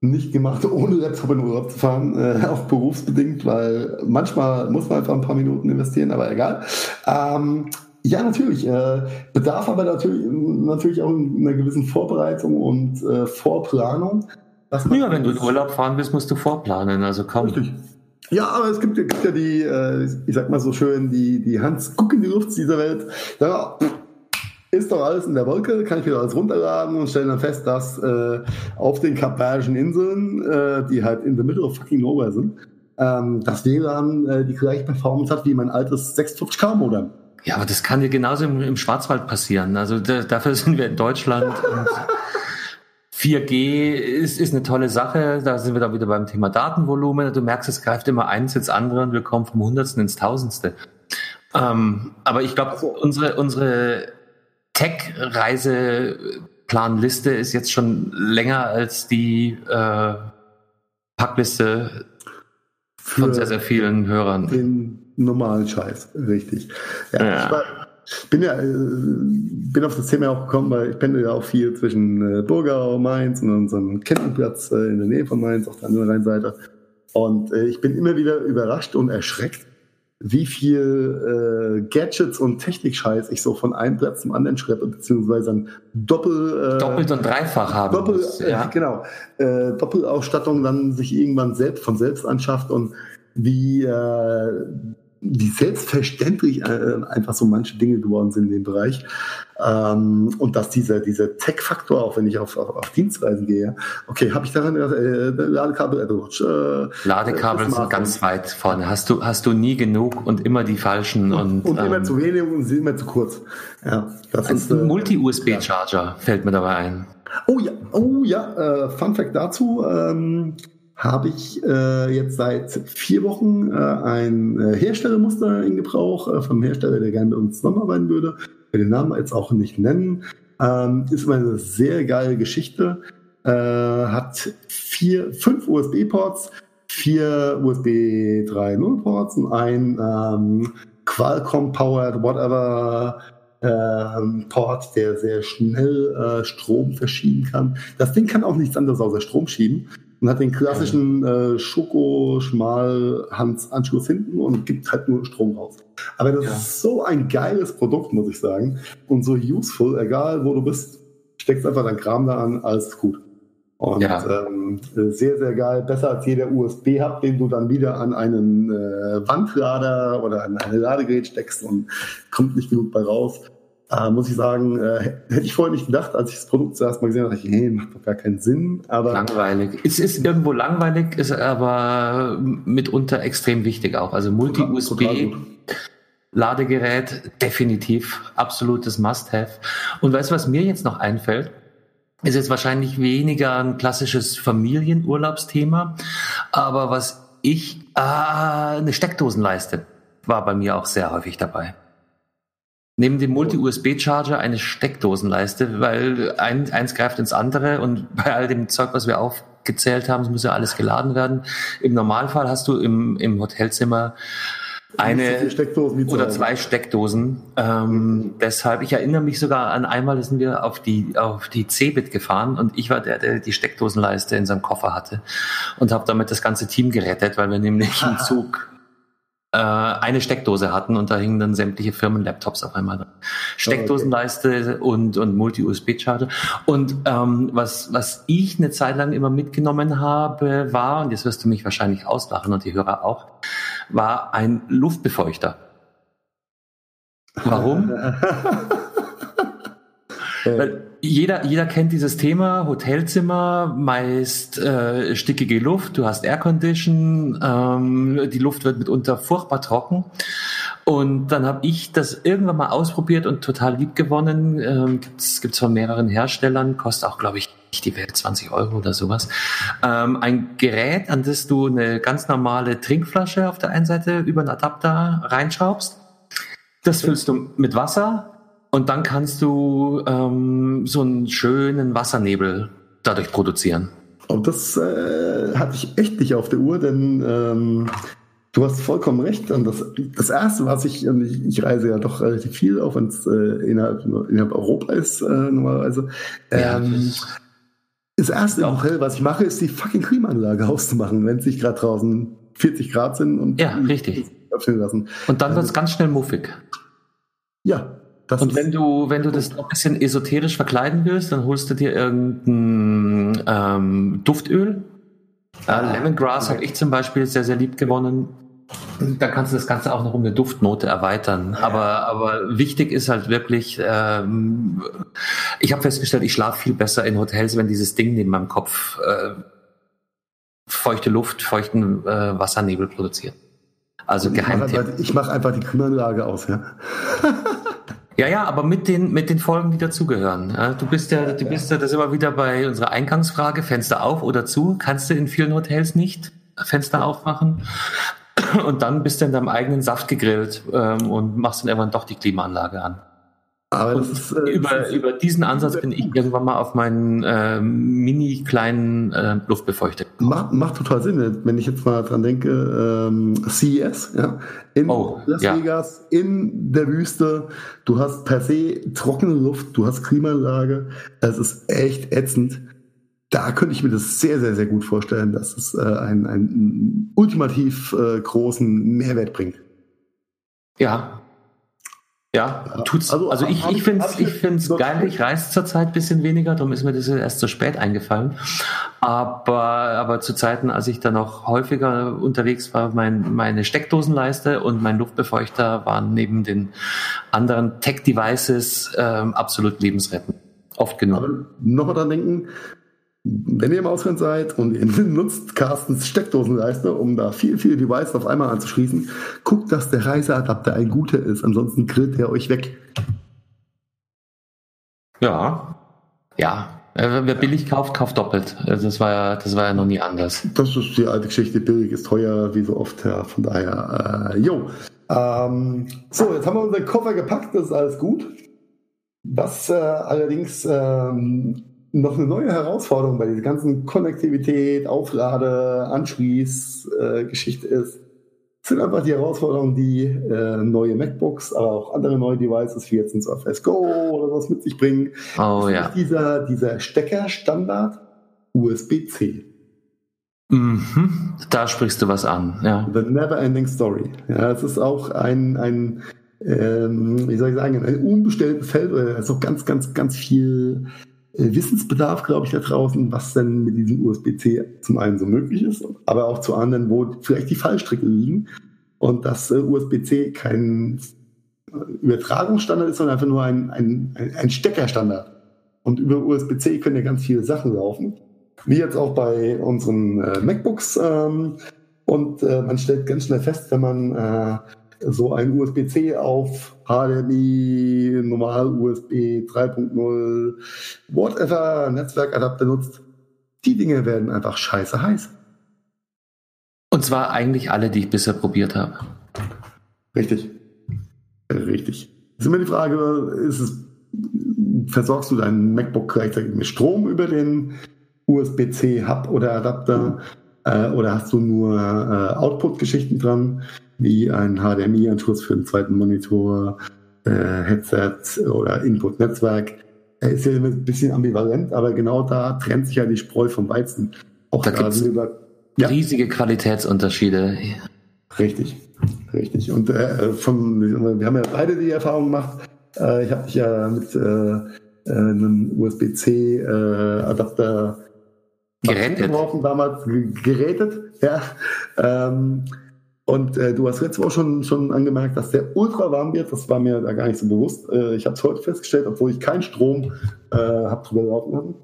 nicht gemacht, ohne Laptop in Urlaub zu fahren, äh, auch berufsbedingt, weil manchmal muss man einfach ein paar Minuten investieren, aber egal. Ähm, ja, natürlich. Äh, bedarf aber natürlich, natürlich auch einer gewissen Vorbereitung und äh, Vorplanung. Ja, wenn du in Urlaub fahren willst, musst du vorplanen, also komm. Richtig. Ja, aber es gibt, gibt ja die, äh, ich sag mal so schön, die, die Hans Guck in die Luft dieser Welt. Da ist doch alles in der Wolke, kann ich wieder alles runterladen und stellen dann fest, dass äh, auf den Kapverdischen Inseln, äh, die halt in the middle of fucking nowhere sind, ähm, das WLAN äh, die gleiche Performance hat wie mein altes 650k-Modem. Ja, aber das kann dir genauso im, im Schwarzwald passieren. Also da, dafür sind wir in Deutschland. 4G ist, ist eine tolle Sache. Da sind wir dann wieder beim Thema Datenvolumen. Du merkst, es greift immer eins ins andere und wir kommen vom Hundertsten ins Tausendste. Ähm, aber ich glaube, unsere, unsere Tech-Reiseplanliste ist jetzt schon länger als die äh, Packliste von sehr, sehr vielen Hörern. Den normalen Scheiß, richtig. Ja, ja. Ich war, bin ja äh, bin auf das Thema auch gekommen, weil ich pendel ja auch viel zwischen äh, Burgau, Mainz und unserem Campingplatz äh, in der Nähe von Mainz auf der anderen Rheinseite. Und ich bin immer wieder überrascht und erschreckt, wie viel äh, Gadgets und Technik-Scheiß ich so von einem Platz zum anderen schleppe, beziehungsweise dann Doppel... Äh, Doppelt und dreifach haben Doppel, muss, ja. äh, Genau. Äh, Doppelausstattung dann sich irgendwann selbst von selbst anschafft und wie äh, wie selbstverständlich äh, einfach so manche Dinge geworden sind in dem Bereich. Ähm, und dass dieser, dieser Tech-Faktor, auch wenn ich auf, auf, auf Dienstreisen gehe, okay, habe ich daran äh, Ladekabel Apple Watch. Äh, Ladekabel sind ganz weit vorne. Hast du, hast du nie genug und immer die falschen. Und, und, und immer ähm, zu wenig und immer zu kurz. Ja, das ein ist, äh, Multi-USB-Charger ja. fällt mir dabei ein. Oh ja, oh ja, äh, Fun Fact dazu. Ähm, habe ich äh, jetzt seit vier Wochen äh, ein äh, Herstellermuster in Gebrauch äh, vom Hersteller, der gerne mit uns zusammenarbeiten würde. Ich will den Namen jetzt auch nicht nennen. Ähm, ist immer eine sehr geile Geschichte. Äh, hat vier, fünf USB-Ports, vier USB 3.0 Ports und ein ähm, Qualcomm-powered whatever ähm, Port, der sehr schnell äh, Strom verschieben kann. Das Ding kann auch nichts anderes außer Strom schieben und hat den klassischen äh, Schoko-Schmal-Hans-Anschluss hinten und gibt halt nur Strom raus. Aber das ja. ist so ein geiles Produkt, muss ich sagen. Und so useful, egal wo du bist, steckst einfach dein Kram da an, alles gut. Und ja. ähm, sehr, sehr geil. Besser als jeder USB-Hub, den du dann wieder an einen äh, Wandlader oder an eine Ladegerät steckst und kommt nicht genug bei raus. Äh, muss ich sagen, äh, hätte ich vorher nicht gedacht, als ich das Produkt zuerst mal gesehen habe, dachte ich, hey, macht doch gar keinen Sinn. Aber langweilig. Es ist irgendwo langweilig, ist aber mitunter extrem wichtig auch. Also Multi-USB. Ladegerät, definitiv, absolutes Must-Have. Und weißt du, was mir jetzt noch einfällt? Ist jetzt wahrscheinlich weniger ein klassisches Familienurlaubsthema, aber was ich, ah, eine Steckdosenleiste war bei mir auch sehr häufig dabei. Neben dem Multi-USB-Charger eine Steckdosenleiste, weil ein, eins greift ins andere und bei all dem Zeug, was wir aufgezählt haben, muss ja alles geladen werden. Im Normalfall hast du im, im Hotelzimmer eine oder zwei Steckdosen. Ähm. Deshalb, ich erinnere mich sogar an einmal, sind wir auf die auf die Cebit gefahren und ich war der, der die Steckdosenleiste in seinem Koffer hatte und habe damit das ganze Team gerettet, weil wir nämlich im Zug äh, eine Steckdose hatten und da hingen dann sämtliche Firmen-Laptops auf einmal drin. Steckdosenleiste okay. und, und Multi-USB-Charger. Und ähm, was, was ich eine Zeit lang immer mitgenommen habe, war, und jetzt wirst du mich wahrscheinlich auslachen und die Hörer auch, war ein Luftbefeuchter. Warum? Weil jeder, jeder kennt dieses Thema, Hotelzimmer, meist äh, stickige Luft, du hast Aircondition, ähm, die Luft wird mitunter furchtbar trocken. Und dann habe ich das irgendwann mal ausprobiert und total lieb gewonnen. Ähm, gibt's gibt's von mehreren Herstellern, kostet auch, glaube ich, nicht die Welt 20 Euro oder sowas. Ähm, ein Gerät, an das du eine ganz normale Trinkflasche auf der einen Seite über einen Adapter reinschraubst. Das füllst du mit Wasser und dann kannst du ähm, so einen schönen Wassernebel dadurch produzieren. Und das äh, hatte ich echt nicht auf der Uhr, denn ähm, du hast vollkommen recht. Und das, das Erste, was ich, ich, ich reise ja doch relativ viel, auch wenn es äh, innerhalb, innerhalb Europa ist äh, normalerweise. Ähm, ja, das erste im Hotel, was ich mache, ist die fucking Klimaanlage auszumachen, wenn es nicht gerade draußen 40 Grad sind und ja, richtig. Lassen. Und dann wird es ganz schnell muffig. Ja, das und wenn du, wenn du das noch ein bisschen esoterisch verkleiden willst, dann holst du dir irgendein ähm, Duftöl. Äh, Lemongrass okay. habe ich zum Beispiel sehr, sehr lieb gewonnen. Dann kannst du das Ganze auch noch um eine Duftnote erweitern. Aber, aber wichtig ist halt wirklich, ähm, ich habe festgestellt, ich schlafe viel besser in Hotels, wenn dieses Ding neben meinem Kopf äh, feuchte Luft, feuchten äh, Wassernebel produziert. Also Geheimtipp. Ich mache einfach die Klimaanlage aus, ja. Ja, ja, aber mit den, mit den Folgen, die dazugehören. Du bist ja, du bist ja, das immer wieder bei unserer Eingangsfrage, Fenster auf oder zu. Kannst du in vielen Hotels nicht Fenster aufmachen. Und dann bist du in deinem eigenen Saft gegrillt ähm, und machst dann irgendwann doch die Klimaanlage an. Aber das ist, äh, über, über diesen Ansatz bin ich irgendwann mal auf meinen äh, mini kleinen äh, Luftbefeuchter. Macht, macht total Sinn, wenn ich jetzt mal dran denke, ähm, CES, ja, in oh, Las ja. Vegas, in der Wüste, du hast per se trockene Luft, du hast Klimaanlage, es ist echt ätzend. Da könnte ich mir das sehr, sehr, sehr gut vorstellen, dass es äh, einen, einen ultimativ äh, großen Mehrwert bringt. Ja, ja, tut's. Also, also ich, ich finde es ich find's geil. Ich reise zurzeit ein bisschen weniger, darum ist mir das erst so spät eingefallen. Aber, aber zu Zeiten, als ich dann noch häufiger unterwegs war, mein, meine Steckdosenleiste und mein Luftbefeuchter waren neben den anderen Tech-Devices ähm, absolut lebensrettend. Oft genug. Aber nochmal dran denken, wenn ihr im Ausland seid und ihr nutzt Carstens Steckdosenleiste, um da viel, viel Device auf einmal anzuschließen, guckt, dass der Reiseadapter ein guter ist, ansonsten grillt er euch weg. Ja, ja. Äh, wer billig kauft, kauft doppelt. Also das war ja, das war ja noch nie anders. Das ist die alte Geschichte. Billig ist teuer, wie so oft. Ja, von daher, äh, jo. Ähm, so, jetzt haben wir unseren Koffer gepackt. Das ist alles gut. Was äh, allerdings ähm, noch eine neue Herausforderung bei dieser ganzen Konnektivität, Auflade, Anschließ-Geschichte äh, ist, sind einfach die Herausforderungen, die äh, neue MacBooks, aber auch andere neue Devices wie jetzt ein Surface Go oder was mit sich bringen. Oh ja. Dieser, dieser Steckerstandard USB-C. Mhm, da sprichst du was an, ja. The never ending story. Ja, es ist auch ein, ein ähm, wie soll ich sagen, ein unbestelltes Feld, es ist auch ganz, ganz, ganz viel äh, Wissensbedarf, glaube ich, da draußen, was denn mit diesem USB-C zum einen so möglich ist, aber auch zu anderen, wo vielleicht die Fallstricke liegen und dass äh, USB-C kein äh, Übertragungsstandard ist, sondern einfach nur ein, ein, ein Steckerstandard. Und über USB-C können ja ganz viele Sachen laufen, wie jetzt auch bei unseren äh, MacBooks. Ähm, und äh, man stellt ganz schnell fest, wenn man äh, so ein USB-C auf HDMI, normal USB 3.0, whatever, Netzwerkadapter nutzt, die Dinge werden einfach scheiße heiß. Und zwar eigentlich alle, die ich bisher probiert habe. Richtig. Richtig. Jetzt ist immer die Frage, ist es, versorgst du dein MacBook gleichzeitig mit Strom über den USB-C-Hub oder Adapter äh, oder hast du nur äh, Output-Geschichten dran? wie ein HDMI-Anschluss für einen zweiten Monitor, äh, Headset oder Input-Netzwerk. Er ist ja ein bisschen ambivalent, aber genau da trennt sich ja die Spreu vom Weizen. Auch da gibt es ja. riesige Qualitätsunterschiede. Richtig, richtig. Und äh, von, wir haben ja beide die Erfahrung gemacht. Äh, ich habe dich ja mit äh, äh einem USB-C-Adapter gerätet. damals gerätet. Ja. Ähm, Und äh, du hast letzte Woche schon, schon angemerkt, dass der ultra warm wird. Das war mir da gar nicht so bewusst. Äh, ich habe es heute festgestellt, obwohl ich keinen Strom äh, habe drüber laufen lassen.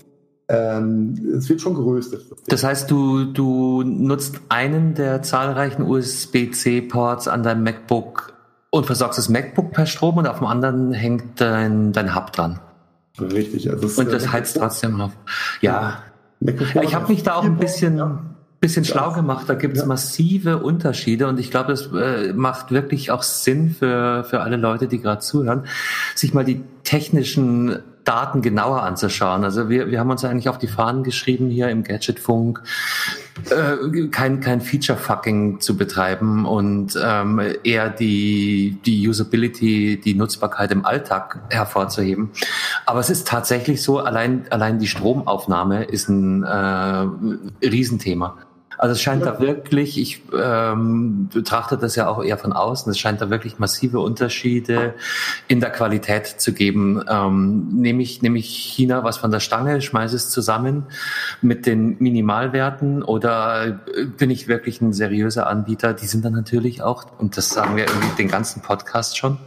Ähm, es wird schon geröstet. Das heißt, du, du nutzt einen der zahlreichen USB-C-Ports an deinem MacBook und versorgst das MacBook per Strom und auf dem anderen hängt dein, dein Hub dran. Richtig. Also und das heizt trotzdem auf. Ja. Ich habe mich da auch ein bisschen... Ja bisschen schlau gemacht. Da gibt es ja. massive Unterschiede und ich glaube, das äh, macht wirklich auch Sinn für, für alle Leute, die gerade zuhören, sich mal die technischen Daten genauer anzuschauen. Also wir, wir haben uns eigentlich auf die Fahnen geschrieben hier im Gadgetfunk, äh, kein, kein Feature-Fucking zu betreiben und ähm, eher die, die Usability, die Nutzbarkeit im Alltag hervorzuheben. Aber es ist tatsächlich so, allein, allein die Stromaufnahme ist ein äh, Riesenthema. Also es scheint da wirklich, ich ähm, betrachte das ja auch eher von außen, es scheint da wirklich massive Unterschiede in der Qualität zu geben. Ähm, nehme, ich, nehme ich China was von der Stange, schmeiße es zusammen mit den Minimalwerten oder bin ich wirklich ein seriöser Anbieter? Die sind dann natürlich auch, und das sagen wir irgendwie den ganzen Podcast schon,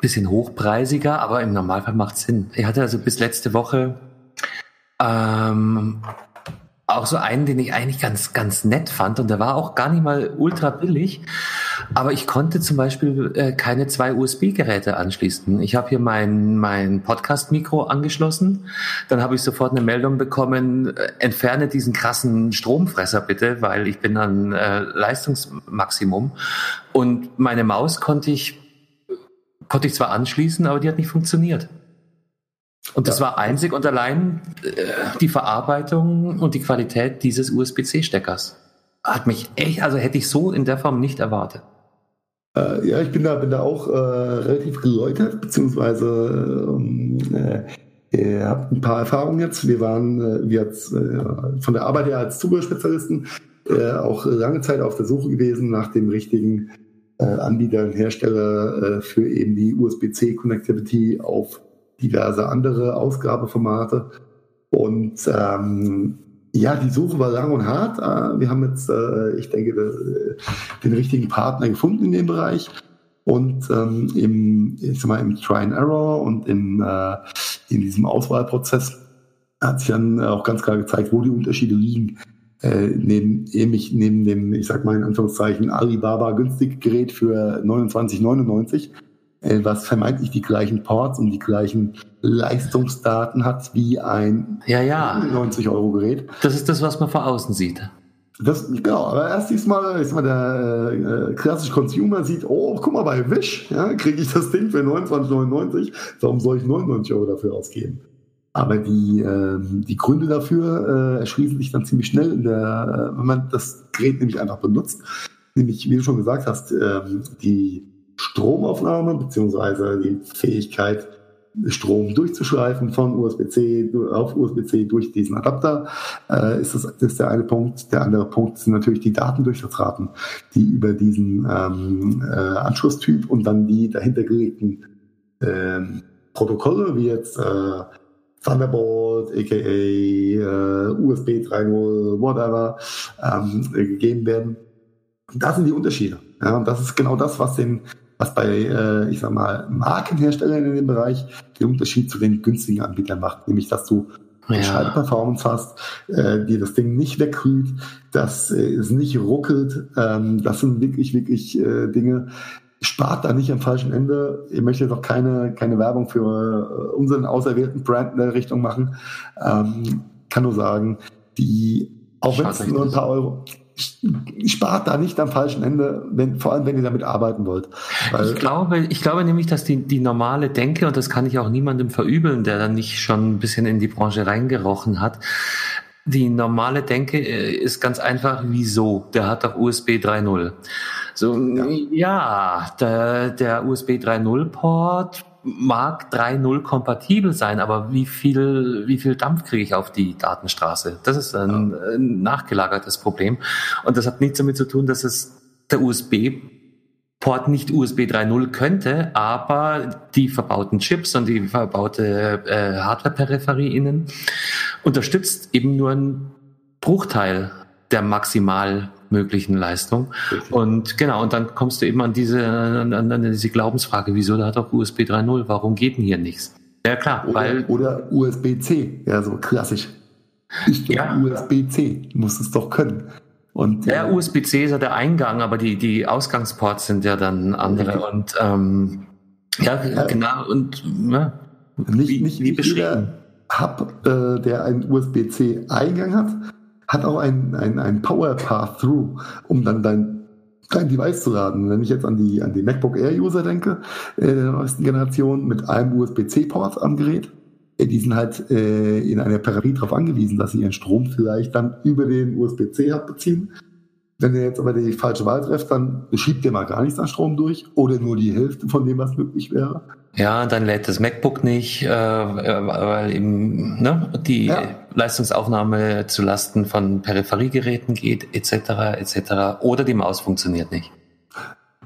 bisschen hochpreisiger, aber im Normalfall macht Sinn. Ich hatte also bis letzte Woche ähm, auch so einen, den ich eigentlich ganz, ganz nett fand und der war auch gar nicht mal ultra billig. Aber ich konnte zum Beispiel äh, keine zwei USB-Geräte anschließen. Ich habe hier mein, mein Podcast-Mikro angeschlossen. Dann habe ich sofort eine Meldung bekommen, äh, entferne diesen krassen Stromfresser bitte, weil ich bin an äh, Leistungsmaximum. Und meine Maus konnte ich, konnte ich zwar anschließen, aber die hat nicht funktioniert. Und das war einzig und allein äh, die Verarbeitung und die Qualität dieses USB-C-Steckers. Hat mich echt, also hätte ich so in der Form nicht erwartet. Äh, ja, ich bin da, bin da auch äh, relativ geläutert, beziehungsweise ähm, äh, ihr habt ein paar Erfahrungen jetzt. Wir waren, äh, wir jetzt, äh, von der Arbeit her als Zubehörspezialisten äh, auch lange Zeit auf der Suche gewesen nach dem richtigen äh, Anbieter und Hersteller äh, für eben die USB-C-Connectivity auf diverse andere Ausgabeformate. Und ähm, ja, die Suche war lang und hart. Äh, wir haben jetzt, äh, ich denke, äh, den richtigen Partner gefunden in dem Bereich. Und ähm, im, ich sag mal, im Try and Error und im, äh, in diesem Auswahlprozess hat sich dann auch ganz klar gezeigt, wo die Unterschiede liegen. Äh, neben, nämlich neben dem, ich sag mal in Anführungszeichen, Alibaba günstig Gerät für 29,99 äh, was vermeintlich die gleichen Ports und die gleichen Leistungsdaten hat wie ein ja, ja. 90 Euro Gerät. Das ist das, was man von außen sieht. Das, genau, aber erst diesmal ist mal der äh, klassische Consumer sieht, oh, guck mal, bei Wish ja, kriege ich das Ding für 29,99. Warum soll ich 99 Euro dafür ausgeben? Aber die, äh, die Gründe dafür äh, erschließen sich dann ziemlich schnell, in der, äh, wenn man das Gerät nämlich einfach benutzt. Nämlich, wie du schon gesagt hast, äh, die Stromaufnahme beziehungsweise die Fähigkeit, Strom durchzuschleifen von USB-C auf USB-C durch diesen Adapter, äh, ist das, ist der eine Punkt. Der andere Punkt sind natürlich die Datendurchsatzraten, die über diesen ähm, äh, Anschlusstyp und dann die dahintergelegten äh, Protokolle, wie jetzt äh, Thunderbolt, aka USB 3.0, whatever, ähm, gegeben werden. Das sind die Unterschiede. Ja, und das ist genau das, was den was bei, äh, ich sag mal, Markenherstellern in dem Bereich den Unterschied zu den günstigen Anbietern macht, nämlich dass du ja. Performance hast, äh, die das Ding nicht wegkühlt, dass äh, es nicht ruckelt. Ähm, das sind wirklich, wirklich äh, Dinge. Spart da nicht am falschen Ende. Ich möchte jetzt auch keine, keine Werbung für äh, unseren auserwählten Brand in der Richtung machen. Ähm, kann nur sagen, die, auch wenn es nur ein paar Euro, spart da nicht am falschen Ende, wenn, vor allem wenn ihr damit arbeiten wollt. Weil ich glaube, ich glaube nämlich, dass die, die normale Denke, und das kann ich auch niemandem verübeln, der dann nicht schon ein bisschen in die Branche reingerochen hat, die normale Denke äh, ist ganz einfach, wieso? Der hat doch USB 3.0. So, ja, ja der, der USB 3.0 Port mag 3.0 kompatibel sein, aber wie viel, wie viel Dampf kriege ich auf die Datenstraße? Das ist ein, ja. ein nachgelagertes Problem. Und das hat nichts damit zu tun, dass es der USB Port nicht USB 3.0 könnte, aber die verbauten Chips und die verbaute äh, Hardware-Peripherie innen unterstützt eben nur einen Bruchteil der maximal möglichen Leistung. Richtig. Und genau, und dann kommst du eben an diese, an, an diese Glaubensfrage, wieso da hat doch USB 3.0, warum geht denn hier nichts? Ja klar, oder, weil. Oder USB-C, ja, so klassisch. Ich ja. USB-C, muss es doch können. Und, ja, äh, USB-C ist ja der Eingang, aber die, die Ausgangsports sind ja dann andere. Okay. Und ähm, ja, ja, genau. Und ja, nicht, wie, nicht, wie beschrieben. Jeder Hub, äh, der einen USB-C-Eingang hat, hat auch ein, ein, ein Power Path-Through, um dann dein, dein Device zu laden. Wenn ich jetzt an die, an die MacBook Air-User denke, äh, der neuesten Generation, mit einem USB-C-Port am Gerät, äh, die sind halt äh, in einer Peripherie darauf angewiesen, dass sie ihren Strom vielleicht dann über den USB-C-Hub beziehen wenn ihr jetzt aber die falsche Wahl trefft, dann schiebt ihr mal gar nichts an Strom durch oder nur die Hälfte von dem, was möglich wäre. Ja, dann lädt das MacBook nicht, äh, weil eben ne, die ja. Leistungsaufnahme zu Lasten von Peripheriegeräten geht, etc. etc. Oder die Maus funktioniert nicht.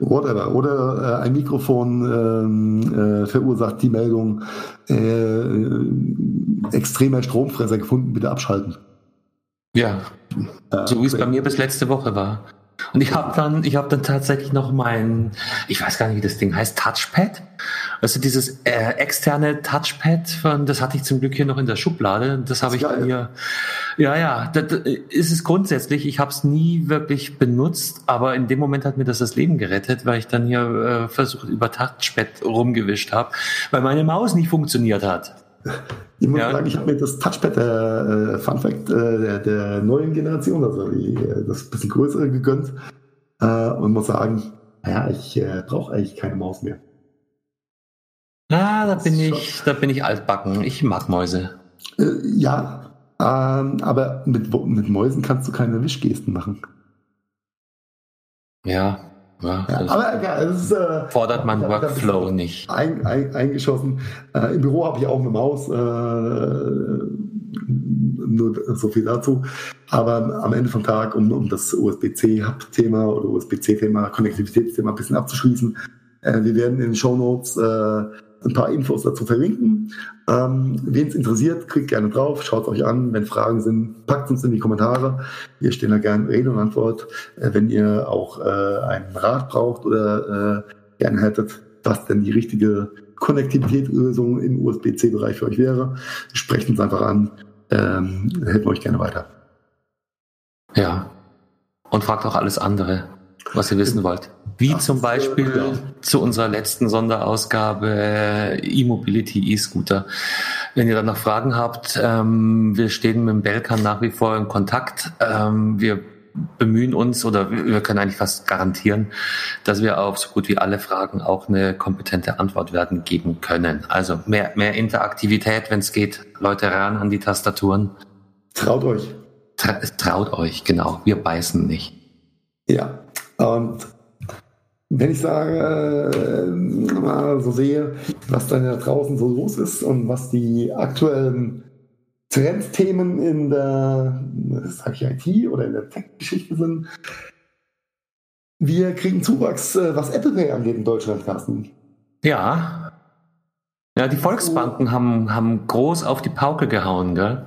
Whatever. Oder äh, ein Mikrofon ähm, äh, verursacht die Meldung, äh, extremer Stromfresser gefunden, bitte abschalten. Ja, äh, so wie es bei mir bis letzte Woche war. Und ich habe dann, ich habe dann tatsächlich noch mein, ich weiß gar nicht, wie das Ding heißt, Touchpad. Also dieses äh, externe Touchpad, von, das hatte ich zum Glück hier noch in der Schublade. Das habe ich geil. hier. Ja, ja, das, das ist es grundsätzlich. Ich habe es nie wirklich benutzt, aber in dem Moment hat mir das das Leben gerettet, weil ich dann hier äh, versucht über Touchpad rumgewischt habe, weil meine Maus nicht funktioniert hat. Ich muss ja. sagen, ich habe mir das Touchpad, der äh, Fun Fact, äh, der, der, neuen Generation, also die, äh, das bisschen größere gegönnt äh, und muss sagen, naja, ich äh, brauche eigentlich keine Maus mehr. Ah, da bin ich, da bin ich altbacken. Ich mag Mäuse. Äh, ja, ähm, aber mit, mit Mäusen kannst du keine Wischgesten machen. Ja, ja, ja, aber ja, ist, äh, fordert man Workflow nicht. Ein, ein, eingeschossen. Äh, Im Büro habe ich auch eine Maus. Äh, nur so viel dazu. Aber am Ende vom Tag, um, um das USB-C-Hub-Thema oder USB-C-Thema, Konnektivitätsthema ein bisschen abzuschließen, äh, wir werden in den Show Notes äh, ein paar Infos dazu verlinken. Ähm, Wen es interessiert, klickt gerne drauf, schaut euch an. Wenn Fragen sind, packt uns in die Kommentare. Wir stehen da gerne Rede und Antwort. Äh, wenn ihr auch äh, einen Rat braucht oder äh, gerne hättet, was denn die richtige Konnektivitätslösung im USB-C-Bereich für euch wäre, sprecht uns einfach an. Ähm, helfen wir euch gerne weiter. Ja. Und fragt auch alles andere, was ihr wissen wollt. Wie Ach, zum Beispiel ja. zu unserer letzten Sonderausgabe äh, E-Mobility E-Scooter. Wenn ihr dann noch Fragen habt, ähm, wir stehen mit dem Belkan nach wie vor in Kontakt. Ähm, wir bemühen uns oder wir können eigentlich fast garantieren, dass wir auf so gut wie alle Fragen auch eine kompetente Antwort werden geben können. Also mehr, mehr Interaktivität, wenn es geht. Leute ran an die Tastaturen. Traut euch. Tra traut euch, genau. Wir beißen nicht. Ja. Und wenn ich sage, äh, mal so sehe, was da draußen so los ist und was die aktuellen Trendthemen in der, sag ich IT oder in der Tech-Geschichte sind, wir kriegen Zuwachs, äh, was Apple Pay angeht in Deutschland, Carsten. Ja. Ja, die Volksbanken haben, haben groß auf die Pauke gehauen, gell?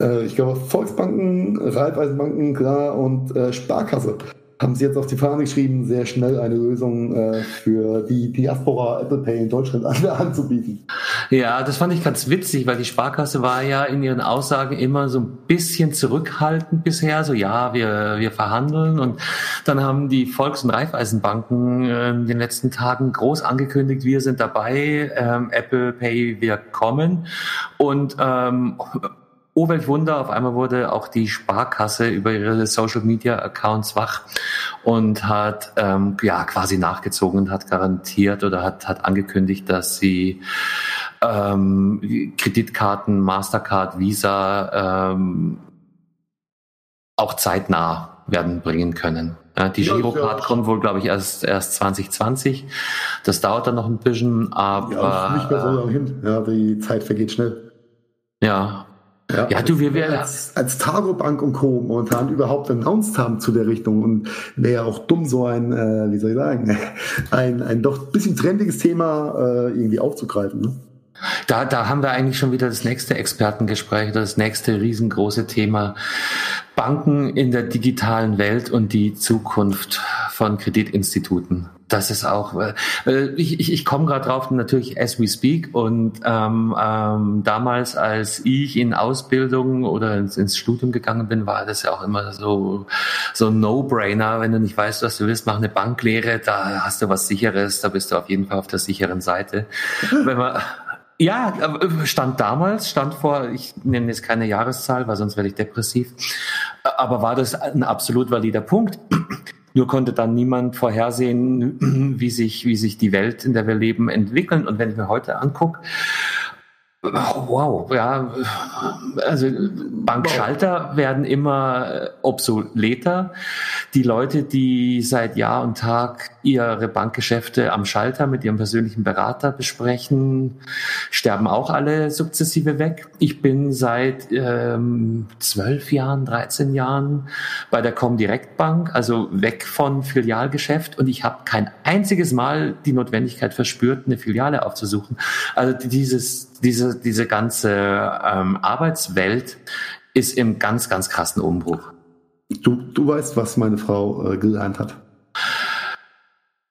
Äh, ich glaube, Volksbanken, Raiffeisenbanken, klar, und äh, Sparkasse haben sie jetzt auf die Fahne geschrieben, sehr schnell eine Lösung äh, für die Diaspora Apple Pay in Deutschland anzubieten. Ja, das fand ich ganz witzig, weil die Sparkasse war ja in ihren Aussagen immer so ein bisschen zurückhaltend bisher, so ja, wir, wir verhandeln. Und dann haben die Volks- und Raiffeisenbanken äh, in den letzten Tagen groß angekündigt, wir sind dabei, ähm, Apple Pay, wir kommen. Und ähm, Oh Wunder, auf einmal wurde auch die Sparkasse über ihre Social Media Accounts wach und hat ähm, ja quasi nachgezogen und hat garantiert oder hat, hat angekündigt, dass sie ähm, Kreditkarten, Mastercard, Visa ähm, auch zeitnah werden bringen können. Ja, die ja, Girocard kommt wohl, glaube ich, erst, erst 2020. Das dauert dann noch ein bisschen, aber. Ja, nicht mehr so lange hin. Ja, die Zeit vergeht schnell. Ja, ja, ja du, wir werden als, als Targobank und Co. momentan überhaupt announced haben zu der Richtung und wäre ja auch dumm, so ein, äh, wie soll ich sagen, ein, ein doch bisschen trendiges Thema äh, irgendwie aufzugreifen. Ne? Da, da haben wir eigentlich schon wieder das nächste Expertengespräch, das nächste riesengroße Thema. Banken in der digitalen Welt und die Zukunft von Kreditinstituten. Das ist auch, äh, ich, ich, ich komme gerade drauf, natürlich as we speak. Und ähm, ähm, damals, als ich in Ausbildung oder ins, ins Studium gegangen bin, war das ja auch immer so so ein No-Brainer. Wenn du nicht weißt, was du willst, mach eine Banklehre, da hast du was Sicheres, da bist du auf jeden Fall auf der sicheren Seite. Wenn man ja, stand damals, stand vor, ich nenne jetzt keine Jahreszahl, weil sonst werde ich depressiv, aber war das ein absolut valider Punkt. Nur konnte dann niemand vorhersehen, wie sich, wie sich die Welt, in der wir leben, entwickeln. Und wenn ich mir heute angucke, Wow, ja, also Bankschalter werden immer obsoleter. Die Leute, die seit Jahr und Tag ihre Bankgeschäfte am Schalter mit ihrem persönlichen Berater besprechen, sterben auch alle sukzessive weg. Ich bin seit ähm, zwölf Jahren, 13 Jahren bei der Comdirect Bank, also weg von Filialgeschäft und ich habe kein einziges Mal die Notwendigkeit verspürt, eine Filiale aufzusuchen. Also dieses, diese, diese ganze ähm, Arbeitswelt ist im ganz, ganz krassen Umbruch. Du, du weißt, was meine Frau äh, gelernt hat.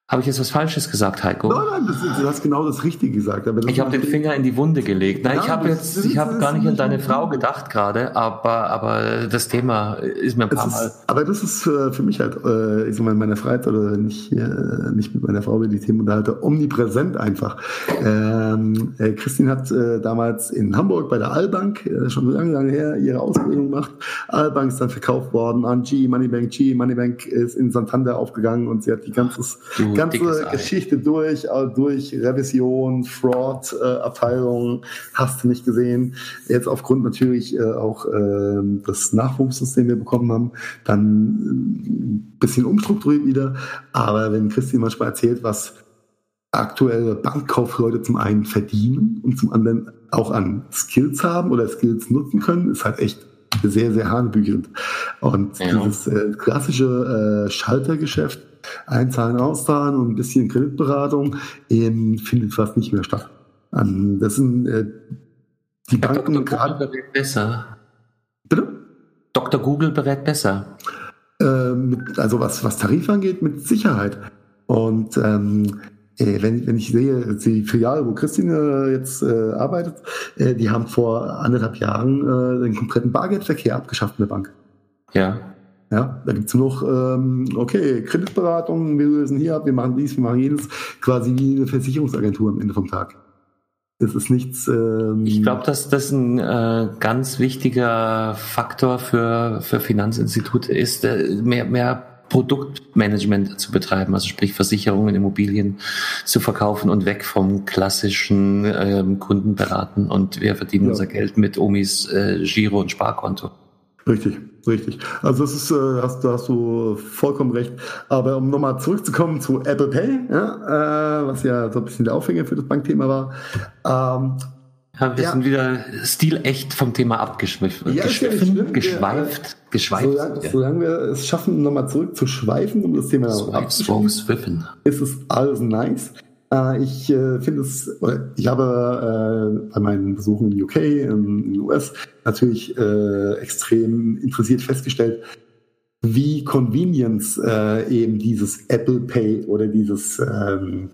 Habe ich jetzt was Falsches gesagt, Heiko? Nein, nein, das, du hast genau das Richtige gesagt. ich habe den Finger in die Wunde gelegt. Nein, ja, ich habe jetzt, ich habe gar nicht an deine Frau gedacht gerade, aber aber das Thema ist mir ein paar ist, Mal. Aber das ist für, für mich halt, äh, ich sag mal, in meiner Freizeit oder nicht äh, nicht mit meiner Frau über die Themen unterhalte, omnipräsent einfach. Ähm, äh, Christine hat äh, damals in Hamburg bei der Allbank äh, schon lange lange her ihre Ausbildung gemacht. Allbank ist dann verkauft worden an G Moneybank. G Moneybank ist in Santander aufgegangen und sie hat die ganze ganze Geschichte durch, durch Revision, Fraud, äh, Abteilung, hast du nicht gesehen. Jetzt aufgrund natürlich äh, auch äh, des Nachwuchses, den wir bekommen haben, dann ein bisschen umstrukturiert wieder. Aber wenn Christine manchmal erzählt, was aktuelle Bankkaufleute zum einen verdienen und zum anderen auch an Skills haben oder Skills nutzen können, ist halt echt sehr, sehr hanebüchernd. Und ja. dieses äh, klassische äh, Schaltergeschäft, Einzahlen, Auszahlen und ein bisschen Kreditberatung ähm, findet fast nicht mehr statt. Ähm, das sind äh, die ja, Banken gerade besser. Bitte? Dr. Google berät besser. Äh, mit, also was, was Tarif angeht, mit Sicherheit. Und ähm, äh, wenn, wenn ich sehe, die Filiale, wo Christine jetzt äh, arbeitet, äh, die haben vor anderthalb Jahren äh, den kompletten Bargeldverkehr abgeschafft in der Bank. Ja. Ja, da gibt's nur noch, ähm, okay, Kreditberatung, wir lösen hier ab, wir machen dies, wir machen jenes, quasi wie eine Versicherungsagentur am Ende vom Tag. Das ist nichts. Ähm ich glaube, dass das ein äh, ganz wichtiger Faktor für, für Finanzinstitute ist, äh, mehr, mehr Produktmanagement zu betreiben, also sprich Versicherungen, Immobilien zu verkaufen und weg vom klassischen ähm, Kundenberaten und wir verdienen ja. unser Geld mit Omis äh, Giro und Sparkonto. Richtig, richtig. Also das ist, äh, hast, da hast du vollkommen recht. Aber um nochmal zurückzukommen zu Apple Pay, ja, äh, was ja so ein bisschen der Aufhänger für das Bankthema war. Ähm, ja, wir ja. sind wieder stilecht vom Thema abgeschwiffen. Ja, geschwiffen, ja geschweift, geschweift. Solange, ja. solange wir es schaffen, nochmal zurück zu schweifen, um das Thema abzuschwiffen, ist es alles nice. Äh, ich äh, finde es, ich habe äh, bei meinen Besuchen in UK, in, den US natürlich extrem interessiert festgestellt, wie Convenience eben dieses Apple Pay oder dieses, ähm,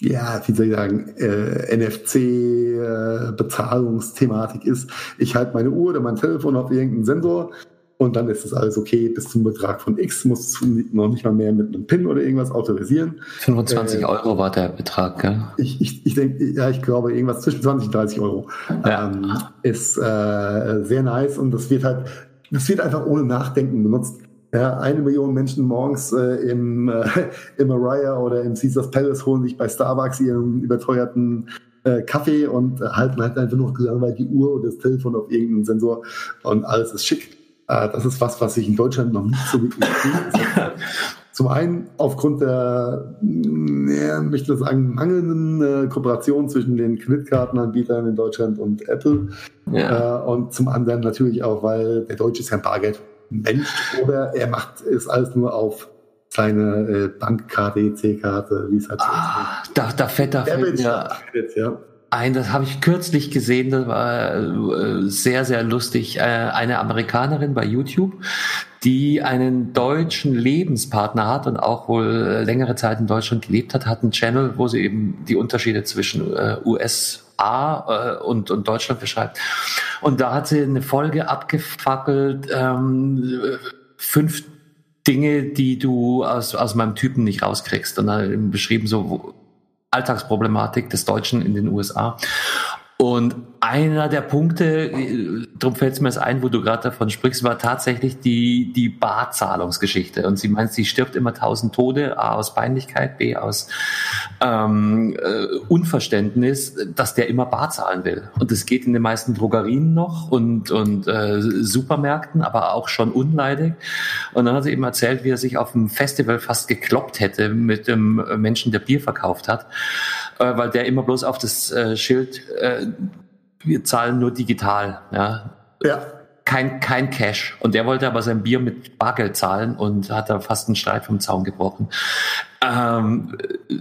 ja, wie soll ich sagen, äh, NFC-Bezahlungsthematik ist. Ich halte meine Uhr oder mein Telefon auf irgendeinen Sensor und dann ist es alles okay. Bis zum Betrag von X musst du noch nicht mal mehr mit einem PIN oder irgendwas autorisieren. 25 äh, Euro war der Betrag, gell? Ich, ich, ich denke, ja, ich glaube, irgendwas zwischen 20 und 30 Euro ja. ähm, ist äh, sehr nice und das wird halt, das wird einfach ohne Nachdenken benutzt. Ja, eine Million Menschen morgens äh, im, äh, im Mariah oder im Caesars Palace holen sich bei Starbucks ihren überteuerten äh, Kaffee und halten halt einfach nur gelangweilt die Uhr oder das Telefon auf irgendeinen Sensor und alles ist schick. Äh, das ist was, was ich in Deutschland noch nicht so wirklich. Zum einen aufgrund der, ja, möchte ich sagen, mangelnden äh, Kooperation zwischen den Kreditkartenanbietern in Deutschland und Apple. Ja. Äh, und zum anderen natürlich auch, weil der Deutsche ist kein Bargeldmensch oder er macht es alles nur auf seine äh, Bankkarte, EC-Karte, wie es halt ah, so ist. Da, da fällt, da fällt mir, ja ein, das habe ich kürzlich gesehen, das war äh, sehr, sehr lustig. Äh, eine Amerikanerin bei YouTube, die einen deutschen Lebenspartner hat und auch wohl längere Zeit in Deutschland gelebt hat, hat einen Channel, wo sie eben die Unterschiede zwischen äh, USA und, und Deutschland beschreibt. Und da hat sie eine Folge abgefackelt, ähm, fünf Dinge, die du aus, aus meinem Typen nicht rauskriegst. Und dann beschrieben so Alltagsproblematik des Deutschen in den USA. Und einer der Punkte, darum fällt es mir das ein, wo du gerade davon sprichst, war tatsächlich die, die Barzahlungsgeschichte. Und sie meint, sie stirbt immer tausend Tode, A aus Peinlichkeit, B aus ähm, äh, Unverständnis, dass der immer Bar zahlen will. Und das geht in den meisten Drogerien noch und, und äh, Supermärkten, aber auch schon unleidig. Und dann hat sie eben erzählt, wie er sich auf dem Festival fast gekloppt hätte mit dem Menschen, der Bier verkauft hat äh, weil der immer bloß auf das äh, Schild, äh, wir zahlen nur digital. Ja. ja. Kein, kein Cash. Und der wollte aber sein Bier mit Bargeld zahlen und hat da fast einen Streit vom Zaun gebrochen. Ähm,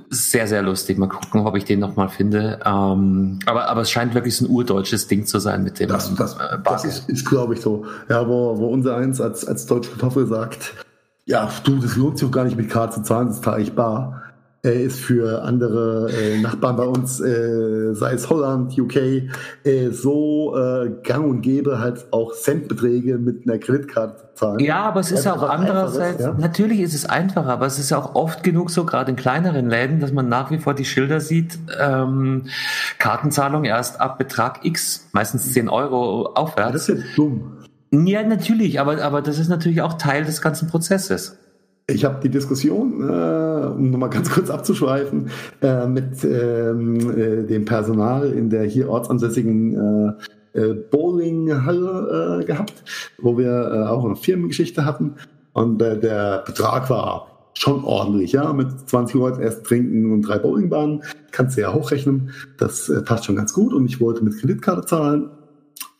sehr, sehr lustig. Mal gucken, ob ich den nochmal finde. Ähm, aber, aber es scheint wirklich so ein urdeutsches Ding zu sein mit dem das, das, äh, Das ist, ist glaube ich, so. Ja, wo, wo unser eins als, als deutsche Kartoffel sagt, ja, du, das lohnt sich auch gar nicht mit Karte zu zahlen, das zahle ich bar äh, ist für andere äh, Nachbarn bei uns, äh, sei es Holland, UK, äh, so äh, gang und gäbe halt auch Centbeträge mit einer Kreditkarte zu zahlen. Ja, aber es ist ja auch andererseits, ja? natürlich ist es einfacher, aber es ist ja auch oft genug so, gerade in kleineren Läden, dass man nach wie vor die Schilder sieht, ähm, Kartenzahlung erst ab Betrag X, meistens 10 Euro aufwärts. Das ist jetzt dumm. Ja, natürlich, aber, aber das ist natürlich auch Teil des ganzen Prozesses. Ich habe die Diskussion, äh, um nochmal ganz kurz abzuschweifen, äh, mit ähm, äh, dem Personal in der hier ortsansässigen äh, äh, Bowlinghalle äh, gehabt, wo wir äh, auch eine Firmengeschichte hatten. Und äh, der Betrag war schon ordentlich, ja, mit 20 Uhr erst trinken und drei Bowlingbahnen. Kannst du ja hochrechnen. Das äh, passt schon ganz gut. Und ich wollte mit Kreditkarte zahlen.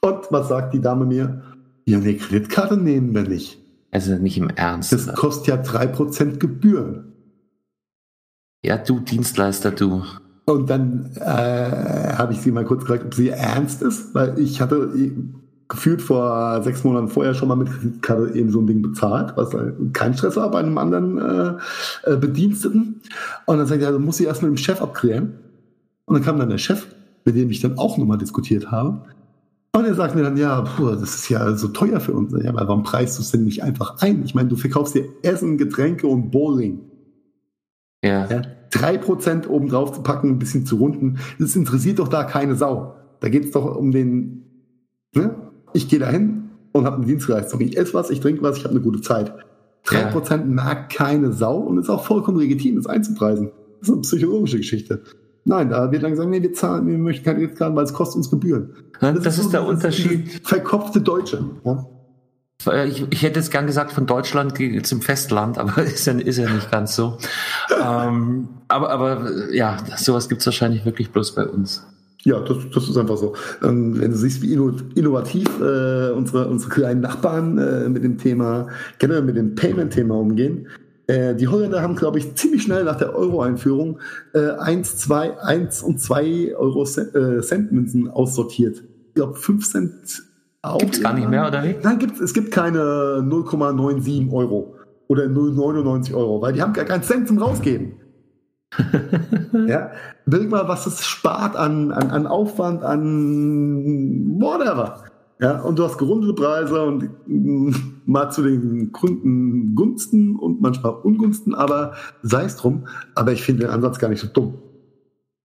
Und was sagt die Dame mir? Ja, nee, Kreditkarte nehmen wir nicht. Also nicht im Ernst. Das kostet ja drei Prozent Gebühren. Ja, du Dienstleister, du. Und dann äh, habe ich sie mal kurz gefragt, ob sie ernst ist, weil ich hatte gefühlt vor sechs Monaten vorher schon mal mit Kreditkarte eben so ein Ding bezahlt, was kein Stress war bei einem anderen äh, äh, Bediensteten. Und dann sagt er, also muss ich erst mit dem Chef abklären. Und dann kam dann der Chef, mit dem ich dann auch nochmal diskutiert habe. Und er sagt mir dann, ja, puh, das ist ja so teuer für uns. Ja, aber warum preist du es denn nicht einfach ein? Ich meine, du verkaufst dir Essen, Getränke und Bowling. Ja. ja drei Prozent oben drauf zu packen, ein bisschen zu runden, das interessiert doch da keine Sau. Da geht es doch um den, ne? Ich gehe da hin und habe eine Dienstleistung. Ich esse was, ich trinke was, ich habe eine gute Zeit. Drei Prozent ja. mag keine Sau und ist auch vollkommen legitim, das einzupreisen. Das ist eine psychologische Geschichte. Nein, da wird dann gesagt, nee, wir zahlen, wir möchten keine Kreditkarten, weil es kostet uns Gebühren. Das, das ist, so, der Unterschied. Verkopfte Deutsche. Ja? Ich, ich, hätte jetzt gern gesagt von Deutschland zum Festland, aber ist ja, ist ja nicht ganz so. ähm, aber, aber ja, sowas gibt's wahrscheinlich wirklich bloß bei uns. Ja, das, das ist einfach so. Ähm, wenn du siehst, wie innovativ äh, unsere, unsere kleinen Nachbarn äh, mit dem Thema, generell mit dem Payment-Thema umgehen, äh, die Holländer haben, glaube ich, ziemlich schnell nach der Euro-Einführung äh, 1, 2, 1 und 2 Euro äh, Centmünzen aussortiert. Ich glaube, 5 Cent auch. Gibt es gar nicht mehr, oder wie? Nein, gibt's, es gibt keine 0,97 Euro oder 0,99 Euro, weil die haben gar keinen Cent zum Rausgeben. ja, überleg mal, was es spart an, an, an Aufwand, an whatever. Ja, und du hast gerundete Preise und mm, mal zu den Kunden Gunsten und manchmal Ungunsten, aber sei es drum. Aber ich finde den Ansatz gar nicht so dumm.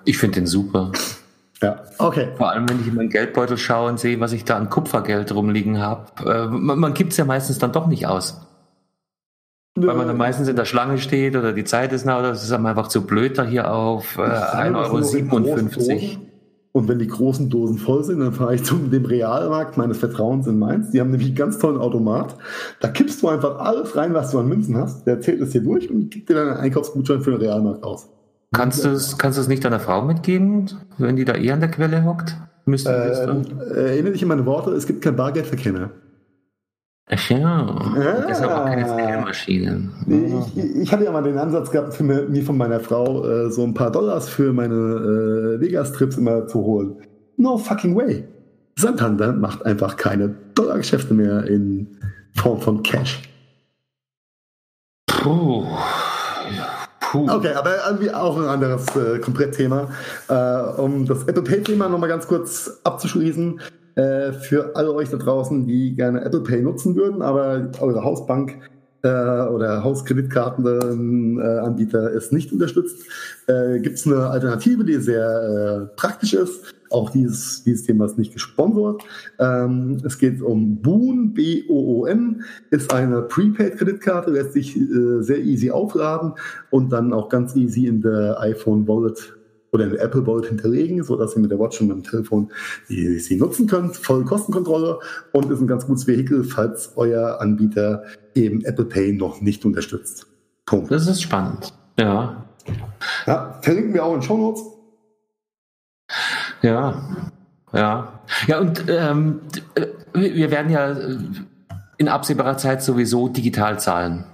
Ich finde den super. Ja, okay. Vor allem, wenn ich in meinen Geldbeutel schaue und sehe, was ich da an Kupfergeld rumliegen habe. Äh, man man gibt es ja meistens dann doch nicht aus. Weil man dann meistens in der Schlange steht oder die Zeit ist nah oder es ist einfach zu blöd, da hier auf äh, 1,57 Euro. Und wenn die großen Dosen voll sind, dann fahre ich zu dem Realmarkt meines Vertrauens in Mainz. Die haben nämlich einen ganz tollen Automat. Da kippst du einfach alles rein, was du an Münzen hast. Der zählt es dir durch und gibt dir dann einen Einkaufsgutschein für den Realmarkt aus. Kannst du es kannst nicht deiner Frau mitgeben, wenn die da eh an der Quelle hockt? Müsste äh, erinnere dich an meine Worte, es gibt kein Bargeldverkehr mehr. Ach ja, ah, deshalb auch keine Zählmaschinen. Ich, ich, hatte ja mal den Ansatz gehabt, für mir von meiner Frau äh, so ein paar Dollars für meine äh, Vegas-Trips immer zu holen. No fucking way. Santander macht einfach keine Dollargeschäfte mehr in Form von Cash. Puh. Puh. Okay, aber irgendwie auch ein anderes äh, Komplett-Thema. Äh, um das Apple Pay-Thema nochmal ganz kurz abzuschließen. Äh, für alle euch da draußen, die gerne Apple Pay nutzen würden, aber eure Hausbank äh, oder Hauskreditkartenanbieter äh, es nicht unterstützt, äh, gibt es eine Alternative, die sehr äh, praktisch ist. Auch dieses, dieses Thema ist nicht gesponsert. Ähm, es geht um Boon, B-O-O-N, ist eine Prepaid-Kreditkarte, lässt sich äh, sehr easy aufladen und dann auch ganz easy in der iPhone Wallet oder in der Apple Wallet hinterlegen, sodass ihr mit der Watch und mit dem Telefon die, sie nutzen könnt. Volle Kostenkontrolle und ist ein ganz gutes Vehikel, falls euer Anbieter eben Apple Pay noch nicht unterstützt. Punkt. Das ist spannend. Ja. Ja, verlinken wir auch in Show Notes. Ja, ja. Ja, und ähm, wir werden ja in absehbarer Zeit sowieso digital zahlen.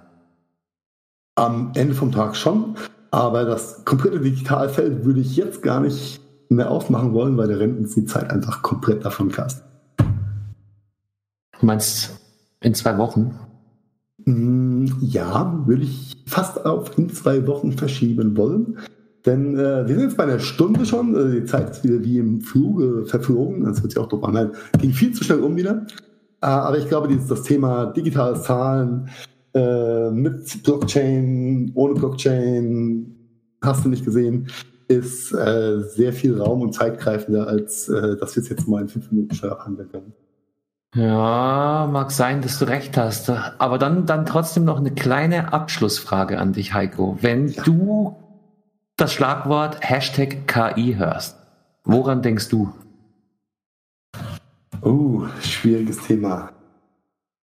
Am Ende vom Tag schon, aber das komplette Digitalfeld würde ich jetzt gar nicht mehr aufmachen wollen, weil der Renten die Zeit einfach komplett davon kast. Du meinst in zwei Wochen? Mm, ja, würde ich fast auf in zwei Wochen verschieben wollen. Denn äh, wir sind jetzt bei einer Stunde schon. Äh, die Zeit ist wieder wie im Fluge verflogen. Das wird sich auch doof anhalten. Ging viel zu schnell um wieder. Äh, aber ich glaube, dieses, das Thema digitales Zahlen äh, mit Blockchain, ohne Blockchain, hast du nicht gesehen, ist äh, sehr viel Raum und zeitgreifender, als äh, dass wir es jetzt mal in fünf Minuten schnell abhandeln können. Ja, mag sein, dass du recht hast. Aber dann, dann trotzdem noch eine kleine Abschlussfrage an dich, Heiko. Wenn ja. du das Schlagwort Hashtag KI hörst, woran denkst du? Oh, schwieriges Thema.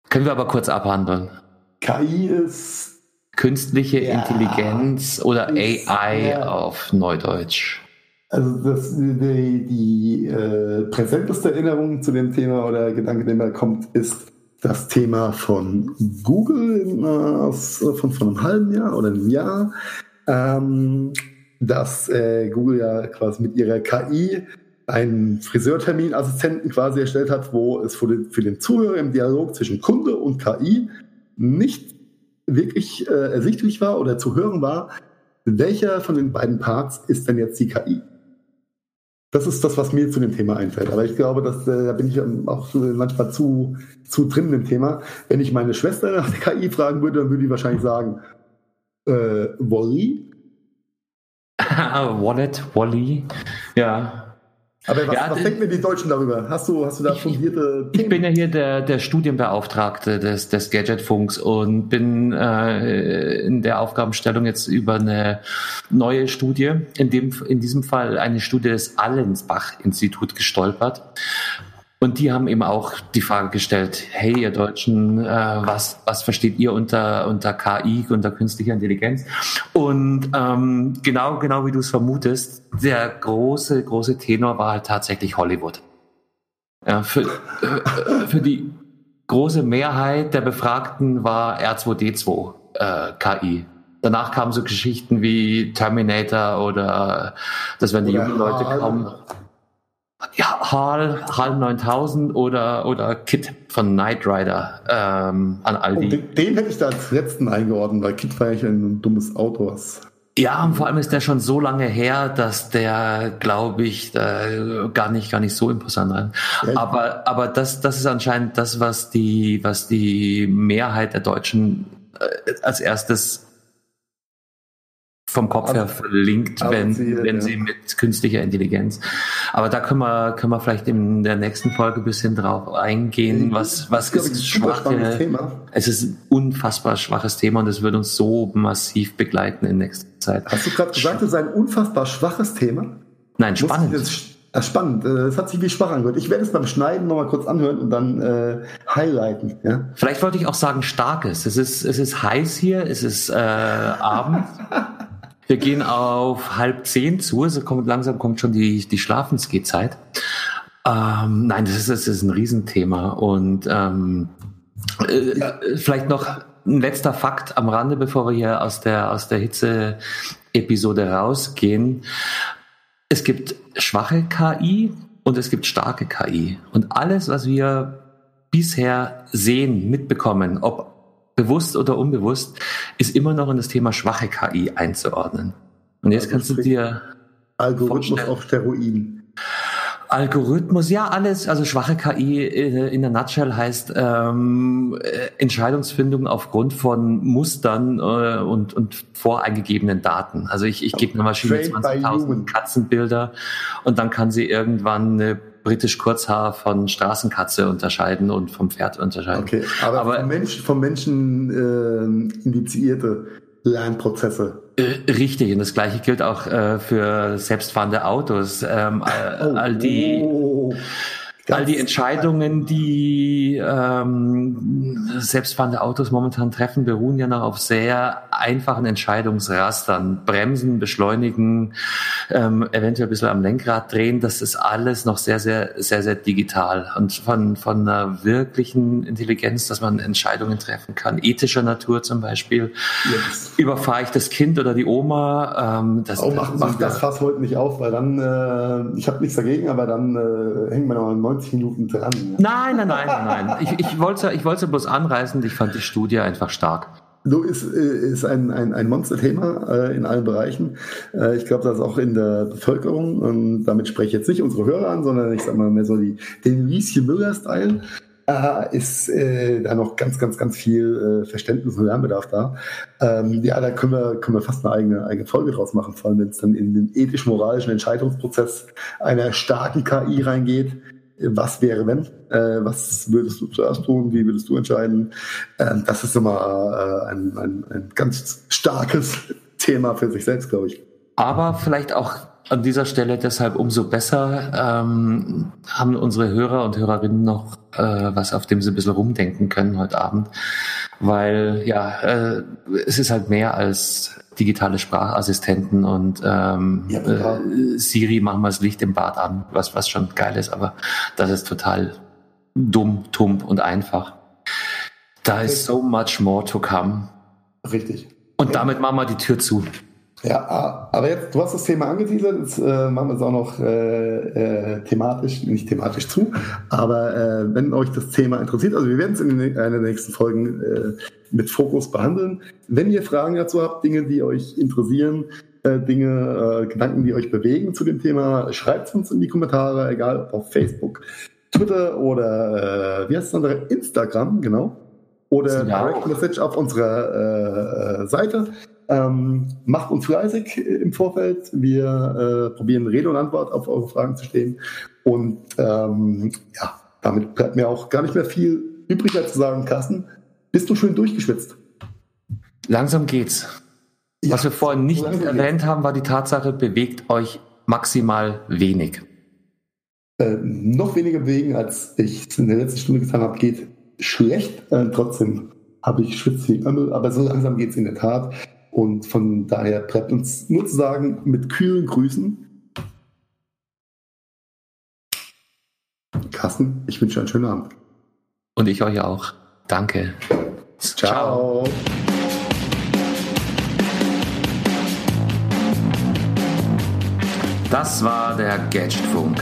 Können wir aber kurz abhandeln. KI ist künstliche ja, Intelligenz oder AI ja. auf Neudeutsch. Also das, die, die äh, präsenteste Erinnerung zu dem Thema oder Gedanke, der mir kommt, ist das Thema von Google aus, von, von einem halben Jahr oder einem Jahr, ähm, dass äh, Google ja quasi mit ihrer KI einen Friseurterminassistenten quasi erstellt hat, wo es für den, für den Zuhörer im Dialog zwischen Kunde und KI nicht wirklich äh, ersichtlich war oder zu hören war, welcher von den beiden Parts ist denn jetzt die KI? Das ist das, was mir zu dem Thema einfällt. Aber ich glaube, dass, äh, da bin ich auch manchmal zu, zu drin im Thema. Wenn ich meine Schwester nach der KI fragen würde, dann würde die wahrscheinlich sagen, äh, Wally. Wallet, Wally, ja. Aber was, ja, was denken denn die Deutschen darüber? Hast du, hast du da fundierte Ich, ich bin ja hier der, der Studienbeauftragte des, des Gadgetfunks und bin äh, in der Aufgabenstellung jetzt über eine neue Studie, in, dem, in diesem Fall eine Studie des Allensbach-Institut gestolpert. Und die haben eben auch die Frage gestellt, hey ihr Deutschen, äh, was, was versteht ihr unter, unter KI, unter künstlicher Intelligenz? Und ähm, genau, genau wie du es vermutest, der große, große Tenor war halt tatsächlich Hollywood. Ja, für, äh, für die große Mehrheit der Befragten war R2D2 äh, KI. Danach kamen so Geschichten wie Terminator oder das werden die jungen Leute kaum ja, Hal, Hal 9000 oder, oder Kit von Knight Rider ähm, an Aldi. Den, den, hätte ich da als letzten eingeordnet, weil Kit war ja ein dummes Auto. Was. Ja, und vor allem ist der schon so lange her, dass der, glaube ich, gar nicht, gar nicht so imposant rein. Ja, aber, aber das, das ist anscheinend das, was die, was die Mehrheit der Deutschen äh, als erstes vom Kopf her verlinkt, wenn, sie, wenn ja. sie mit künstlicher Intelligenz. Aber da können wir, können wir vielleicht in der nächsten Folge ein bisschen drauf eingehen, was, was ist, ist schwache, es ist ein unfassbar schwaches Thema und es wird uns so massiv begleiten in nächster Zeit. Hast du gerade gesagt, es ist ein unfassbar schwaches Thema? Nein, spannend. Das, spannend. Es hat sich wie schwach angehört. Ich werde es beim Schneiden nochmal kurz anhören und dann äh, highlighten. Ja? Vielleicht wollte ich auch sagen starkes. Es ist, es ist heiß hier, es ist äh, Abend. Wir gehen auf halb zehn zu, also kommt, langsam kommt schon die, die Schlafensgehzeit. Ähm, nein, das ist, das ist ein Riesenthema und ähm, Äh, ja. Vielleicht noch ein letzter Fakt am Rande, bevor wir hier aus der, aus der Hitze-Episode rausgehen. Es gibt schwache KI und es gibt starke KI. Und alles, was wir bisher sehen, mitbekommen, ob bewusst oder unbewusst, ist immer noch in das Thema schwache KI einzuordnen. Und jetzt also kannst du dir Algorithmus auf Steroiden. Algorithmus, ja, alles, also schwache KI äh, in der Nutshell heißt ähm, äh, Entscheidungsfindung aufgrund von Mustern äh, und, und voreingegebenen Daten. Also ich, ich gebe einer Maschine 20.000 Katzenbilder und dann kann sie irgendwann eine britisch Kurzhaar von Straßenkatze unterscheiden und vom Pferd unterscheiden. Okay, aber, aber vom, Mensch, vom Menschen äh, indizierte Lernprozesse. Äh, richtig, und das gleiche gilt auch äh, für selbstfahrende Autos. Ähm, äh, oh, all die oh. All die Entscheidungen, die ähm, selbstfahrende Autos momentan treffen, beruhen ja noch auf sehr einfachen Entscheidungsrastern. Bremsen, beschleunigen, ähm, eventuell ein bisschen am Lenkrad drehen, das ist alles noch sehr, sehr, sehr, sehr digital. Und von, von einer wirklichen Intelligenz, dass man Entscheidungen treffen kann, ethischer Natur zum Beispiel, yes. überfahre ich das Kind oder die Oma. Ähm, das, oh, mach, mach das Fass heute nicht auf, weil dann, äh, ich habe nichts dagegen, aber dann äh, hängen wir noch einen 90 Minuten dran. Nein, nein, nein, nein, nein. Ich, ich wollte ich wollte bloß anreißen, ich fand die Studie einfach stark. So ist, äh, ist ein, ein, ein Monsterthema äh, in allen Bereichen. Äh, ich glaube, das ist auch in der Bevölkerung. Und damit spreche ich jetzt nicht unsere Hörer an, sondern ich sage mal mehr so die, den Lieschen Müller-Style. Äh, ist äh, da noch ganz, ganz, ganz viel äh, Verständnis und Lernbedarf da. Ähm, ja, da können wir, können wir fast eine eigene, eigene Folge draus machen, vor allem wenn es dann in den ethisch-moralischen Entscheidungsprozess einer starken KI reingeht was wäre wenn, äh, was würdest du zuerst tun, wie würdest du entscheiden. Ähm, das ist immer äh, ein, ein, ein ganz starkes Thema für sich selbst, glaube ich. Aber vielleicht auch an dieser Stelle deshalb umso besser ähm, haben unsere Hörer und Hörerinnen noch äh, was, auf dem sie ein bisschen rumdenken können heute Abend. Weil ja, äh, es ist halt mehr als digitale Sprachassistenten und ähm, ja, äh, Siri machen wir das Licht im Bad an, was, was schon geil ist, aber das ist total dumm, tump und einfach. Da ist so much more to come. Richtig. Und damit machen wir die Tür zu. Ja, aber jetzt, du hast das Thema angeteasert, jetzt äh, machen wir es auch noch äh, äh, thematisch, nicht thematisch zu, aber äh, wenn euch das Thema interessiert, also wir werden es in einer der nächsten Folgen äh, mit Fokus behandeln. Wenn ihr Fragen dazu habt, Dinge, die euch interessieren, äh, Dinge, äh, Gedanken, die euch bewegen zu dem Thema, schreibt es uns in die Kommentare, egal ob auf Facebook, Twitter oder äh, wie heißt das andere? Instagram, genau. Oder Direct Message auf unserer äh, Seite. Ähm, macht uns fleißig im Vorfeld. Wir äh, probieren Rede und Antwort auf eure Fragen zu stehen. Und ähm, ja, damit bleibt mir auch gar nicht mehr viel übrig, als zu sagen, Carsten, bist du schön durchgeschwitzt? Langsam geht's. Ja, Was wir vorhin nicht erwähnt haben, war die Tatsache, bewegt euch maximal wenig. Äh, noch weniger bewegen, als ich es in der letzten Stunde getan habe, geht schlecht. Äh, trotzdem habe ich schwitze wie Ömmel, aber so langsam geht es in der Tat. Und von daher bleibt uns nur zu sagen, mit kühlen Grüßen. Carsten, ich wünsche einen schönen Abend. Und ich euch auch. Danke. Ciao. Ciao. Das war der Gadgetfunk.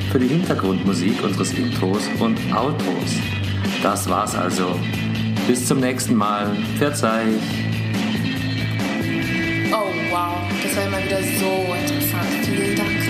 für die Hintergrundmusik unseres Intros und Outros. Das war's also. Bis zum nächsten Mal. Verzeih. Oh wow, das war immer wieder so interessant.